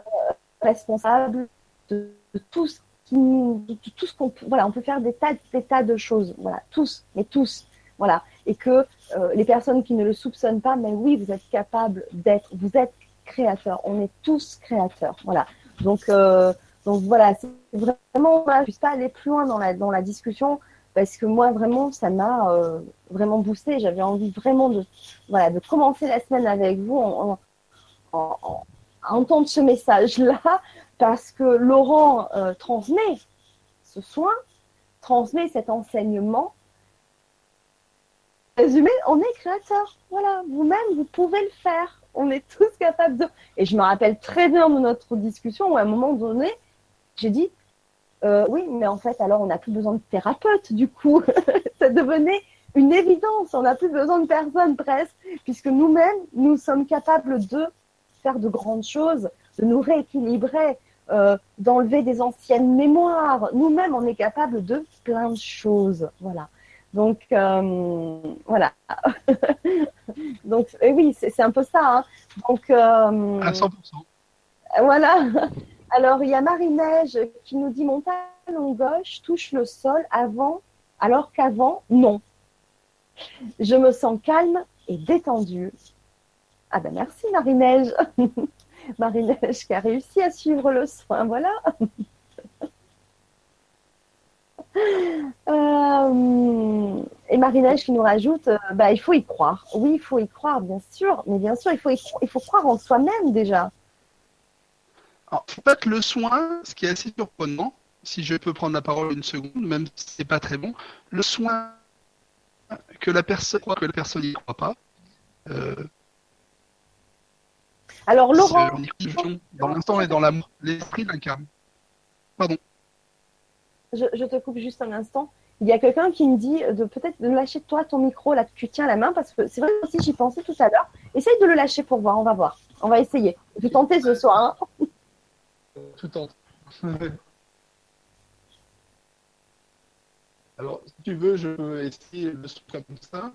responsable de, tout ce qui, de, tout ce qu'on voilà, on peut faire des tas, des tas de choses, voilà, tous, mais tous, voilà, et que euh, les personnes qui ne le soupçonnent pas, mais oui, vous êtes capable d'être, vous êtes créateur, on est tous créateurs, voilà. Donc, euh, donc voilà, c'est vraiment, je ne suis pas aller plus loin dans la dans la discussion parce que moi vraiment ça m'a euh, vraiment boosté. J'avais envie vraiment de voilà de commencer la semaine avec vous en, en, à entendre ce message-là parce que Laurent transmet ce soin, transmet cet enseignement. Résumé, on est créateur. Voilà, vous-même, vous pouvez le faire. On est tous capables de. Et je me rappelle très bien de notre discussion où à un moment donné, j'ai dit euh, oui, mais en fait, alors on n'a plus besoin de thérapeute du coup. Ça devenait une évidence. On n'a plus besoin de personne presque, puisque nous-mêmes, nous sommes capables de faire de grandes choses, de nous rééquilibrer, euh, d'enlever des anciennes mémoires. Nous-mêmes, on est capable de plein de choses. Voilà. Donc, euh, voilà. Donc, oui, c'est un peu ça. Hein. Donc, euh, à 100%. Voilà. Alors, il y a Marie-Neige qui nous dit Mon talon gauche touche le sol avant, alors qu'avant, non. Je me sens calme et détendue. Ah ben merci Marie-Neige. Marie-Neige qui a réussi à suivre le soin, voilà. Euh, et Marie-Neige qui nous rajoute, euh, bah, il faut y croire. Oui, il faut y croire, bien sûr. Mais bien sûr, il faut, il faut croire en soi-même déjà. Alors, en fait, le soin, ce qui est assez surprenant, si je peux prendre la parole une seconde, même si c'est pas très bon, le soin que la personne croit que la personne n'y croit pas, euh, alors Laurent. Dans l'instant et dans l'amour, l'esprit l'incarne. Pardon. Je, te coupe juste un instant. Il y a quelqu'un qui me dit de peut-être de lâcher toi ton micro là que tu tiens la main parce que c'est vrai aussi j'y pensais tout à l'heure. Essaye de le lâcher pour voir, on va voir. On va essayer. Tu tenter ce soir. Hein tout. Alors, si tu veux, je peux essayer le son comme ça.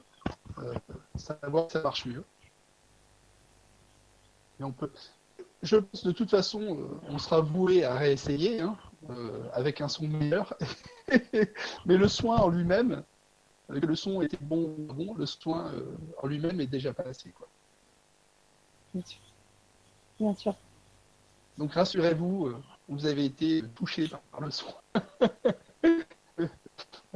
Euh, savoir si ça marche mieux on peut. Je pense de toute façon, euh, on sera voué à réessayer hein, euh, avec un son meilleur. Mais le soin en lui-même, que le son était bon bon, le soin euh, en lui-même est déjà passé. Quoi. Bien sûr. Bien sûr. Donc rassurez-vous, vous avez été touché par, le soin.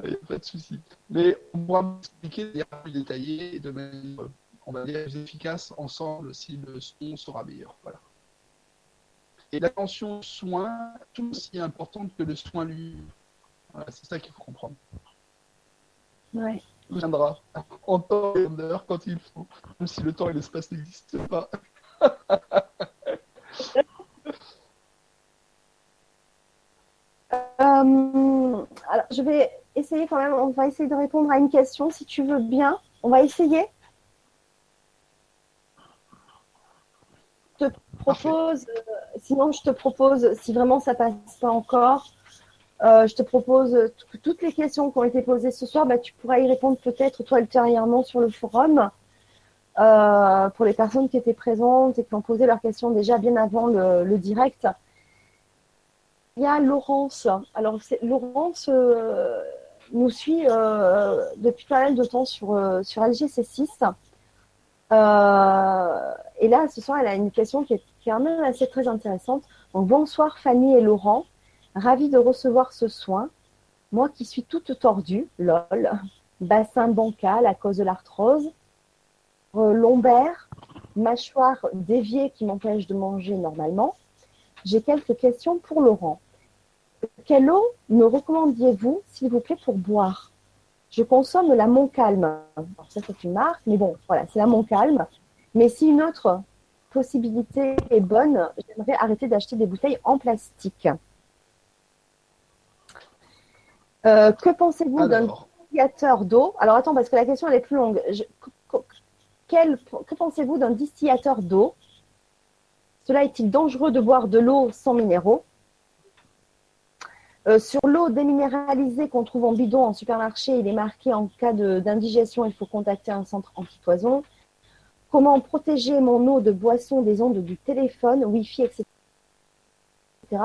Il n'y a pas de souci. Mais on pourra expliquer de manière plus détaillée de manière on va dire, efficace ensemble si le son sera meilleur. Voilà. Et l'attention soin, tout aussi importante que le soin lui. Voilà, c'est ça qu'il faut comprendre. Ouais. Il viendra en temps et en heure quand il faut, même si le temps et l'espace n'existent pas. Euh, alors, je vais essayer quand même, on va essayer de répondre à une question si tu veux bien. On va essayer. Je te propose, sinon je te propose, si vraiment ça passe pas encore, je te propose que toutes les questions qui ont été posées ce soir, bah, tu pourras y répondre peut-être toi ultérieurement sur le forum. Euh, pour les personnes qui étaient présentes et qui ont posé leurs questions déjà bien avant le, direct. Il y a Laurence. Alors, Laurence euh, nous suit euh, depuis pas mal de temps sur, sur LGC6. et là, ce soir, elle a une question qui est, quand même assez très intéressante. Bonsoir Fanny et Laurent. Ravi de recevoir ce soin. Moi qui suis toute tordue, lol, bassin bancal à cause de l'arthrose, euh, lombaire, mâchoire déviée qui m'empêche de manger normalement. J'ai quelques questions pour Laurent. Quelle eau me recommandiez-vous, s'il vous plaît, pour boire? Je consomme la Montcalm. Ça, c'est une marque, mais bon, voilà, c'est la Montcalm. Mais si une autre possibilité est bonne, j'aimerais arrêter d'acheter des bouteilles en plastique. Euh, que pensez-vous d'un distillateur d'eau? Alors attends, parce que la question elle est plus longue. Que pensez-vous d'un distillateur d'eau? Cela est-il dangereux de boire de l'eau sans minéraux? Euh, Sur l'eau déminéralisée qu'on trouve en bidon en supermarché, il est marqué en cas d'indigestion, il faut contacter un centre anti-poison. Comment protéger mon eau de boisson des ondes du téléphone, Wi-Fi, etc.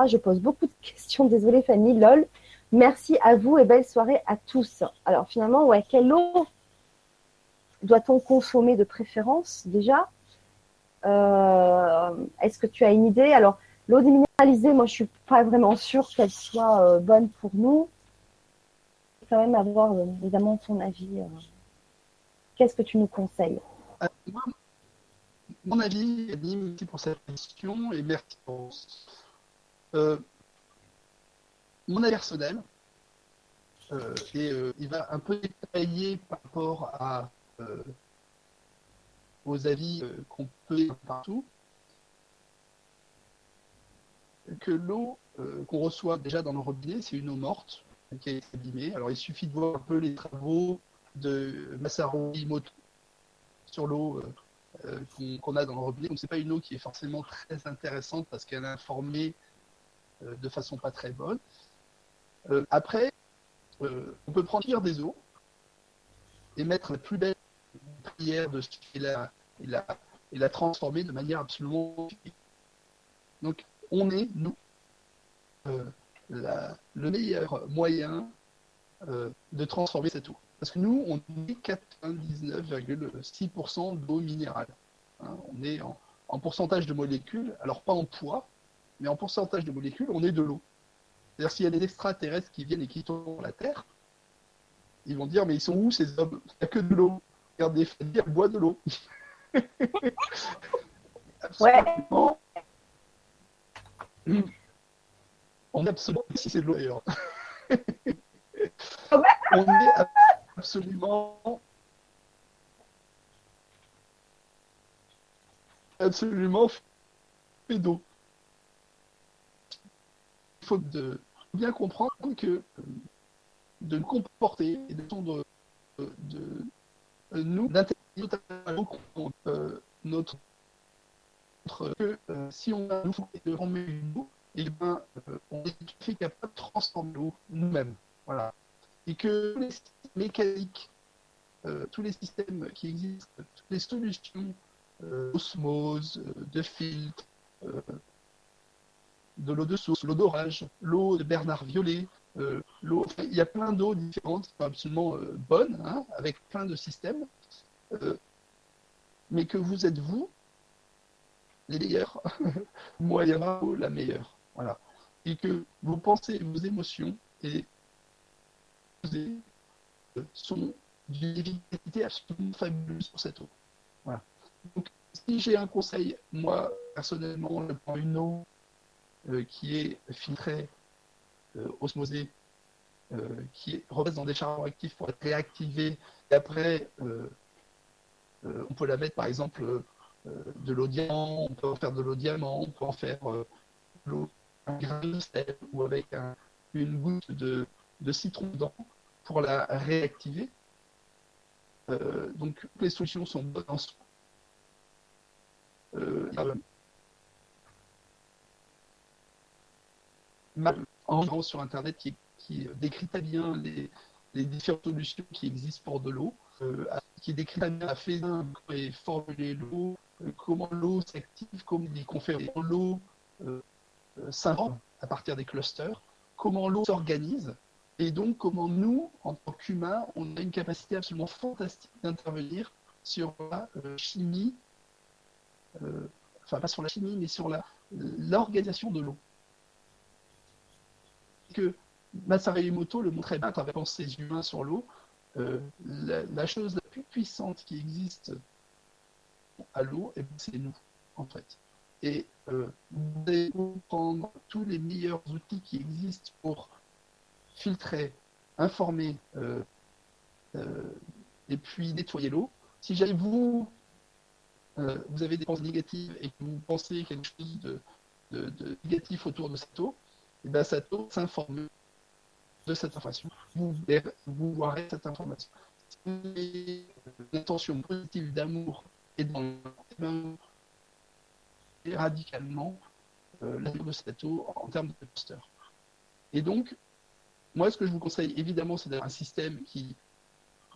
Je pose beaucoup de questions. Désolée Fanny, lol. Merci à vous et belle soirée à tous. Alors finalement, ouais, quelle eau doit-on consommer de préférence déjà? Euh, Est-ce que tu as une idée? Alors, l'eau déminéralisée, moi, je suis pas vraiment sûre qu'elle soit euh, bonne pour nous. quand même avoir euh, évidemment ton avis. Qu'est-ce que tu nous conseilles? Mon avis, merci pour cette question et merci pour mon avis personnel. et il va un peu détailler par rapport à euh, aux avis euh, qu'on peut partout, que l'eau euh, qu'on reçoit déjà dans nos robinets, c'est une eau morte qui a été abîmée. Alors il suffit de voir un peu les travaux de Masaru Imoto sur l'eau qu'on a dans le robinet. Donc c'est pas une eau qui est forcément très intéressante parce qu'elle est informée de façon pas très bonne. après, on peut prendre des eaux et mettre la plus belle prière de ce qu'il a, il a, il a transformé de manière absolument. Donc, on est, nous, euh, le meilleur moyen euh, de transformer cette eau. Parce que nous, on est 99,6% d'eau minérale. Hein. on est en, en, pourcentage de molécules, alors pas en poids, mais en pourcentage de molécules, on est de l'eau. C'est-à-dire s'il y a des extraterrestres qui viennent et qui tombent la Terre, ils vont dire mais ils sont où ces hommes? Il n'y a que de l'eau regarde des elle boit de l'eau. ouais. On est absolument si c'est de l'eau d'ailleurs. On est absolument absolument d'eau. Il faut de bien comprendre que de nous comporter et de, de, de nous euh, notre, notre que euh, si on a nous transformer une eau, et eh ben, euh, on est tout à fait capable de transformer l'eau nous-mêmes. Voilà. Et que tous les systèmes mécaniques, tous les systèmes qui existent, toutes les solutions d'osmose, de filtre, de l'eau de source, l'eau d'orage, l'eau de Bernard Violet, euh, l'eau, il y a plein d'eau différentes absolument euh, bonnes, hein, avec plein de systèmes, euh, mais que vous êtes vous les meilleurs, moi la meilleure, voilà, et que vos pensées, vos émotions et sont d'une efficacité absolument fabuleuse sur cette eau. Voilà. Donc, si j'ai un conseil, moi personnellement, je prends une eau qui est filtrée euh, osmosée euh, qui repasse dans des charbons actifs pour être réactivée. Et après, euh, on peut la mettre par exemple de l'eau diamant, on peut en faire de l'eau diamant, on peut en faire de l'eau un grain de sel ou avec une goutte de, de citron dedans pour la réactiver. Euh, donc les solutions sont bonnes en soi. Euh, sur Internet qui, qui, décrit très bien les, les, différentes solutions qui existent pour de l'eau, euh, qui décrit très bien la comment est formulée l'eau, euh, comment l'eau s'active, comment on fait l'eau euh, s'invente à partir des clusters, comment l'eau s'organise, et donc comment nous, en tant qu'humains, on a une capacité absolument fantastique d'intervenir sur la chimie, enfin pas sur la chimie, mais sur l'organisation de l'eau que Masaru Emoto le montrait bien à travers ses humains sur l'eau. Euh, la, chose la plus puissante qui existe à l'eau, eh ben, c'est nous, en fait. Et euh, vous allez prendre tous les meilleurs outils qui existent pour filtrer, informer euh, et puis nettoyer l'eau. Si jamais vous, vous avez des pensées négatives et que vous pensez quelque chose de, négatif autour de cette eau, et bien cette eau s'informe de cette information. Vous, vous verrez cette information. Si l'intention positive d'amour est dans le radicalement euh, l'amour de cette eau en termes de poster. Et donc, moi, ce que je vous conseille, évidemment, c'est d'avoir un système qui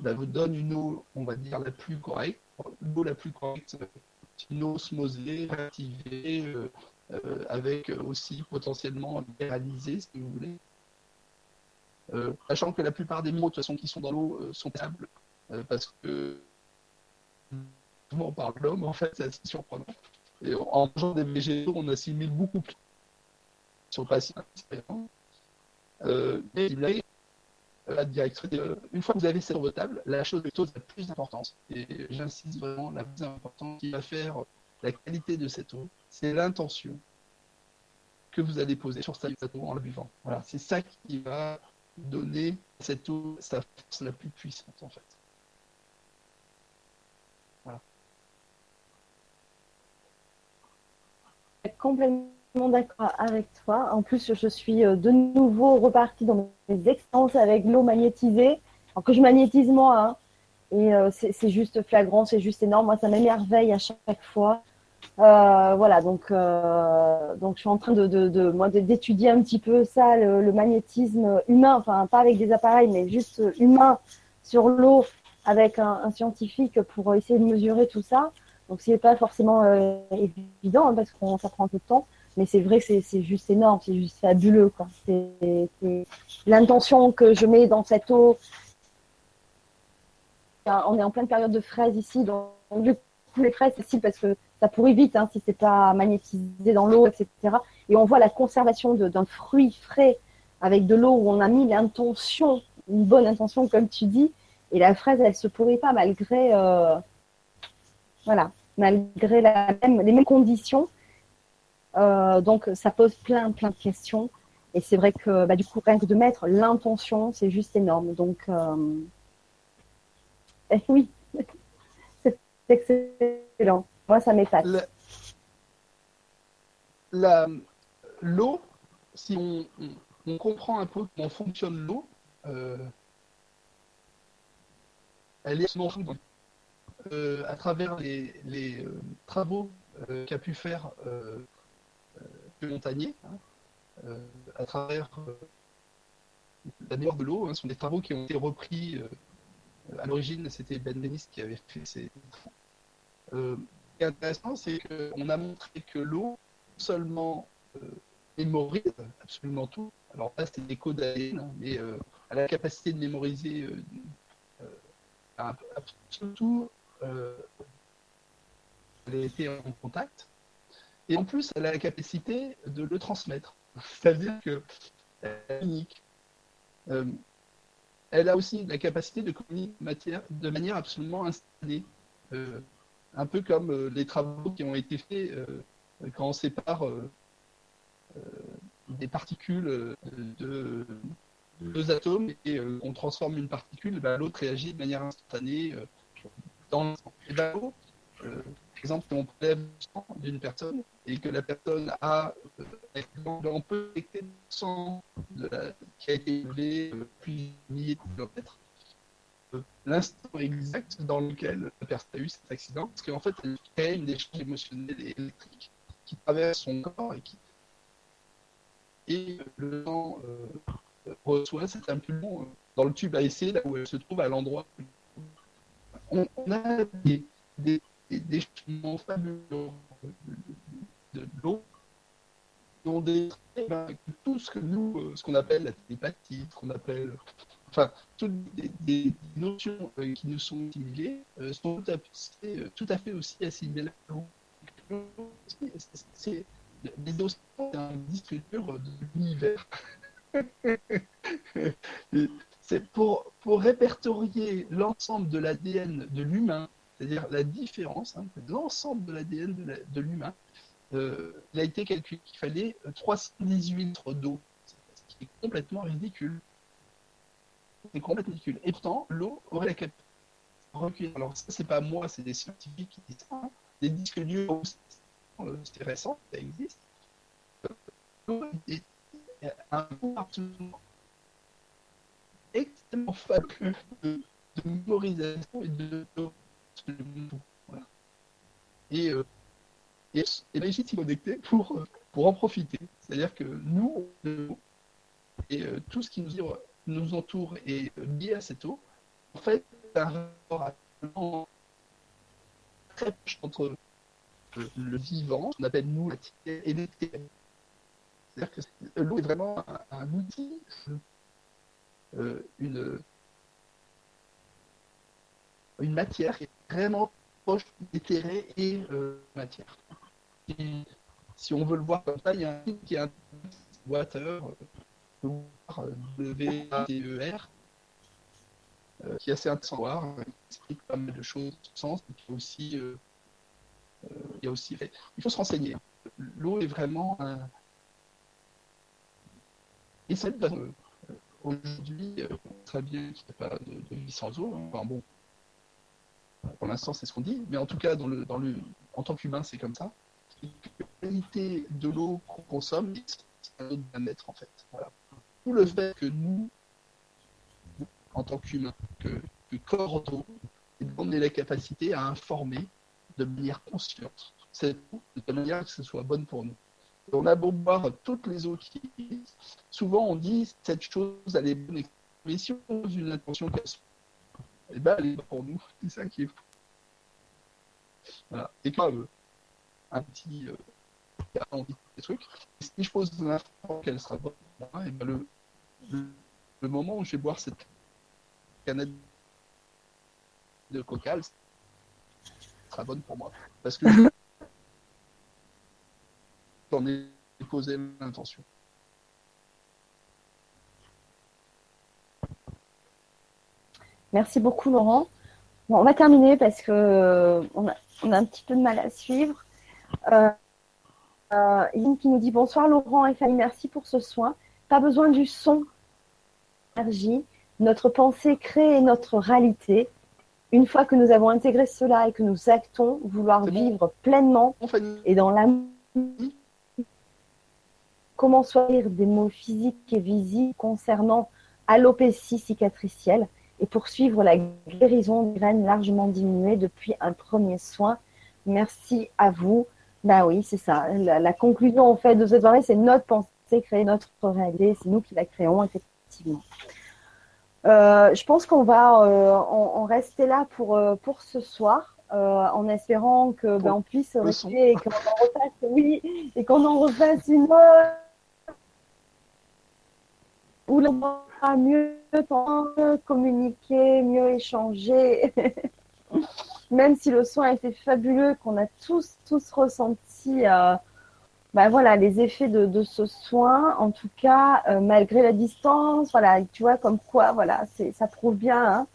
bah, vous donne une eau, on va dire, la plus correcte. L'eau la plus correcte, c'est une eau osmosée, réactivée, euh, euh, avec aussi potentiellement réalisé, si vous voulez. Euh, sachant que la plupart des mots de toute façon qui sont dans l'eau sont tables, parce que de l'homme, en fait, c'est assez surprenant. Et en mangeant des végétaux, on assimile beaucoup plus sur le patient. mais la direction, une fois que vous avez ça sur votre table, la chose la plus importante, et j'insiste vraiment, la plus importante qui va faire la qualité de cette eau, c'est l'intention que vous allez poser sur cette eau en la buvant. Voilà, c'est ça qui va donner cette eau sa force la plus puissante en fait. Voilà. Complètement d'accord avec toi. En plus, je suis euh, de nouveau repartie dans mes expériences avec l'eau magnétisée. Alors que je magnétise moi, hein. et euh, c'est juste flagrant, c'est juste énorme. Moi, ça m'émerveille à chaque fois. Euh, voilà, donc, donc je suis en train de, de, d'étudier un petit peu ça, le, magnétisme humain, enfin pas avec des appareils, mais juste humain sur l'eau avec un, scientifique pour essayer de mesurer tout ça. Donc c'est pas forcément évident hein, parce que ça prend un peu de temps, mais c'est vrai que c'est juste énorme, c'est juste fabuleux l'intention que je mets dans cette eau. On est en pleine période de fraises ici, donc du coup les fraises c'est facile parce que ça pourrit vite hein, si c'est pas magnétisé dans l'eau, etc. Et on voit la conservation d'un fruit frais avec de l'eau où on a mis l'intention, une bonne intention comme tu dis, et la fraise elle se pourrit pas malgré, euh, voilà, malgré les mêmes conditions. Euh, donc ça pose plein plein de questions. Et c'est vrai que bah, du coup rien que de mettre l'intention, c'est juste énorme. Donc euh, eh oui, c'est excellent. Moi, ça m'épate. L'eau, si on, comprend un peu comment fonctionne l'eau, euh, elle est à travers les, euh, travaux qu'a pu faire Montagnier, hein, à travers la meilleure de l'eau, hein, ce sont des travaux qui ont été repris à l'origine, c'était Ben Dennis qui avait fait ces travaux est intéressant, c'est qu'on a montré que l'eau, seulement euh, mémorise absolument tout. Alors là, c'est des codes ADN, mais euh, elle a la capacité de mémoriser euh, absolument tout. elle a en contact. Et en plus, elle a la capacité de le transmettre. C'est-à-dire qu'elle est unique. elle a aussi la capacité de communiquer de manière absolument instantanée un peu comme euh, les travaux qui ont été faits euh, quand on sépare euh, des particules de deux atomes et on transforme une particule, ben, l'autre réagit de manière instantanée dans Et ben, exemple, si on prélève le sang d'une personne et que la personne a on peut détecter le sang qui a été élevé depuis milliers de kilomètres, l'instant exact dans lequel la personne a eu cet accident, parce qu'en fait, elle crée une échange émotionnelle électrique qui traverse son corps et qui et le sang euh, reçoit cet impulsion dans le tube ASC, là où elle se trouve à l'endroit. On, a des, des, des, changements fabuleux de, l'eau qui ont des ben, tout ce que nous, euh, ce qu'on appelle la télépathie, ce qu'on appelle enfin, toutes des, notions euh, qui nous sont assimilées sont tout à, fait, tout à fait aussi assimilées à l'eau. C'est des océans, c'est un disque dur de l'univers. c'est pour, pour répertorier l'ensemble de l'ADN de l'humain, c'est-à-dire la différence hein, de l'ensemble de l'ADN de l'humain. Euh, il a été calculé qu'il fallait 318 litres d'eau, ce qui est complètement ridicule. C'est complètement ridicule. Et pourtant, l'eau aurait la capacité de recueillir. Alors ça, c'est pas moi, c'est des scientifiques qui disent ça. Hein. Des disques durs, euh, c'est récent, ça existe. L'eau est un comportement extrêmement fabuleux de, mémorisation et de, et, euh, et, et là, s'y connecter pour, pour en profiter. C'est-à-dire que nous, et euh, tout ce qui nous, nous entoure est lié à cette eau, en fait, un rapport très proche entre le vivant, qu'on appelle nous la et les. C'est-à-dire que l'eau est vraiment un, outil, euh, une, une matière qui est vraiment proche d'éthéré et euh, matière. Et si on veut le voir comme ça, il y a un qui est un water, euh, W-A-T-E-R, euh, qui est assez intéressant à voir, qui explique pas mal de choses, sens, mais qui aussi, euh, il y a aussi, il faut se renseigner. L'eau est vraiment un, et euh, aujourd'hui, euh, très bien qu'il n'y ait pas de, vie sans eau. Hein. Enfin bon, pour l'instant, c'est ce qu'on dit, mais en tout cas, dans le, dans le, en tant qu'humain, c'est comme ça. La qualité de l'eau qu'on consomme, c'est un autre bien-être, en fait. Voilà. Tout le fait que nous, en tant qu'humains, que, que corps d'eau, on ait la capacité à informer de manière consciente cette eau, de manière que ce soit bonne pour nous on a beau boire toutes les eaux qui souvent on dit cette chose elle est bonne, mais si on pose une intention qu'elle soit, eh ben elle est bonne pour nous. C'est ça qui est fou. Voilà. Et quand euh, un petit euh, des trucs, si je pose une intention qu'elle sera bonne pour moi, et eh ben le, le, moment où je vais boire cette canette de coca, elle sera bonne pour moi. Parce que j'en ai posé l'intention. Merci beaucoup, Laurent. on va terminer parce que euh, on, a, un petit peu de mal à suivre. Euh, euh qui nous dit bonsoir Laurent et Fanny, merci pour ce soin. Pas besoin du son, énergie. Notre pensée crée notre réalité. Une fois que nous avons intégré cela et que nous actons, vouloir vivre pleinement et dans l'amour Comment soigner des maux physiques et visibles concernant alopécie cicatricielle? Et poursuivre la guérison des veines largement diminuées depuis un premier soin. Merci à vous. Ben oui, c'est ça. La, conclusion en fait de cette soirée, c'est notre pensée créer notre réalité. C'est nous qui la créons effectivement. Euh, je pense qu'on va euh, en, rester là pour, euh, pour ce soir. en espérant que ben, on puisse rester et qu'on en refasse, oui, et qu'on en refasse une autre où l'on va mieux communiquer, mieux échanger. Même si le soin a été fabuleux, qu'on a tous, tous ressenti euh, ben voilà, les effets de, ce soin, en tout cas, euh, malgré la distance, voilà, tu vois, comme quoi, voilà, ça prouve bien, hein.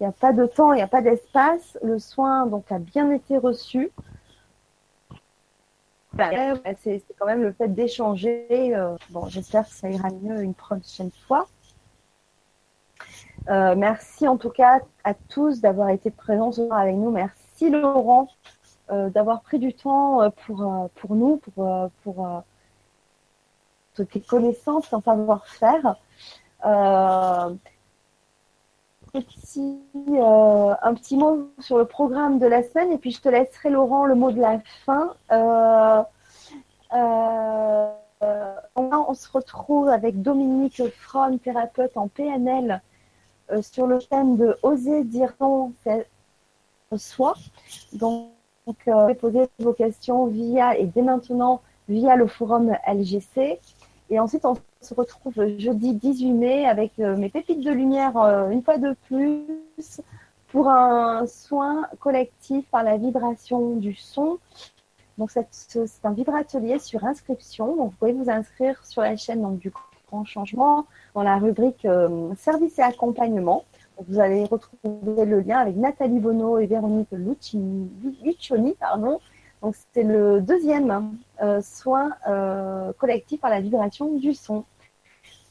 il n'y a pas de temps, il n'y a pas d'espace, le soin donc a bien été reçu. Bah, c'est quand même le fait d'échanger. Euh, bon, j'espère que ça ira mieux une prochaine fois. Euh, merci en tout cas à tous d'avoir été présents ce soir avec nous. Merci Laurent d'avoir pris du temps pour, pour nous, pour, pour tes connaissances, ton savoir-faire. Petit, un petit mot sur le programme de la semaine et puis je te laisserai Laurent le mot de la fin. on se retrouve avec Dominique Fron, thérapeute en PNL, sur le thème de oser dire non, soi. Donc, euh, poser vos questions via et dès maintenant via le forum LGC. Et ensuite, on se retrouve jeudi 18 mai avec euh, mes pépites de lumière euh, une fois de plus pour un soin collectif par la vibration du son. Donc, c'est un vibratelier sur inscription. Donc, vous pouvez vous inscrire sur la chaîne du Grand Changement dans la rubrique service et accompagnement. Vous allez retrouver le lien avec Nathalie Bono et Véronique Luccioni. Pardon. Donc, c'est le deuxième euh, soin euh, collectif par la vibration du son.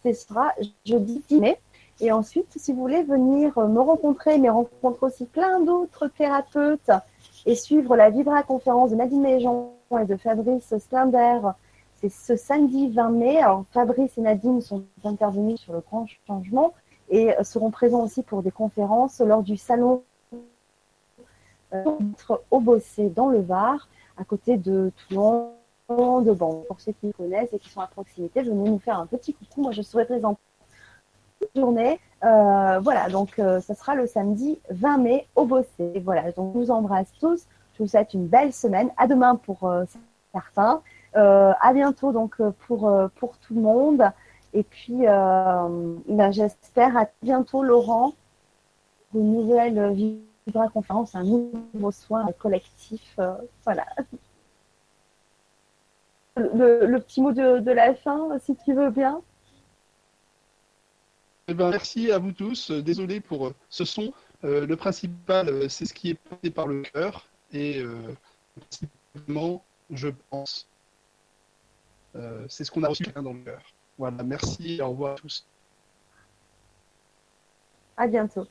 Ce sera jeudi 10 mai. Et ensuite, si vous voulez venir me rencontrer, mais rencontrer aussi plein d'autres thérapeutes et suivre la Vibra conférence de Nadine Méjean et de Fabrice Slinder, c'est ce samedi 20 mai. Fabrice et Nadine sont intervenus sur le grand changement et seront présents aussi pour des conférences lors du salon euh, au Bossé dans le Var, à côté de Toulon, de Bon. Pour ceux qui connaissent et qui sont à proximité, venez nous faire un petit coucou. Moi, je serai présente toute journée. Euh, voilà, donc euh, ça sera le samedi 20 mai au Bossé. Voilà, donc je vous embrasse tous. Je vous souhaite une belle semaine. À demain pour certains. à bientôt donc pour, pour tout le monde. Et puis, euh, ben, j'espère à bientôt, Laurent, une nouvelle Vibra conférence, un nouveau soin collectif. Euh, voilà. Le, petit mot de, la fin, si tu veux bien. Eh ben, merci à vous tous. Désolé pour euh, ce son. le principal, c'est ce qui est porté par le cœur. Et principalement, je pense, c'est ce qu'on a reçu dans le cœur. Voilà, merci, au revoir à tous. À bientôt.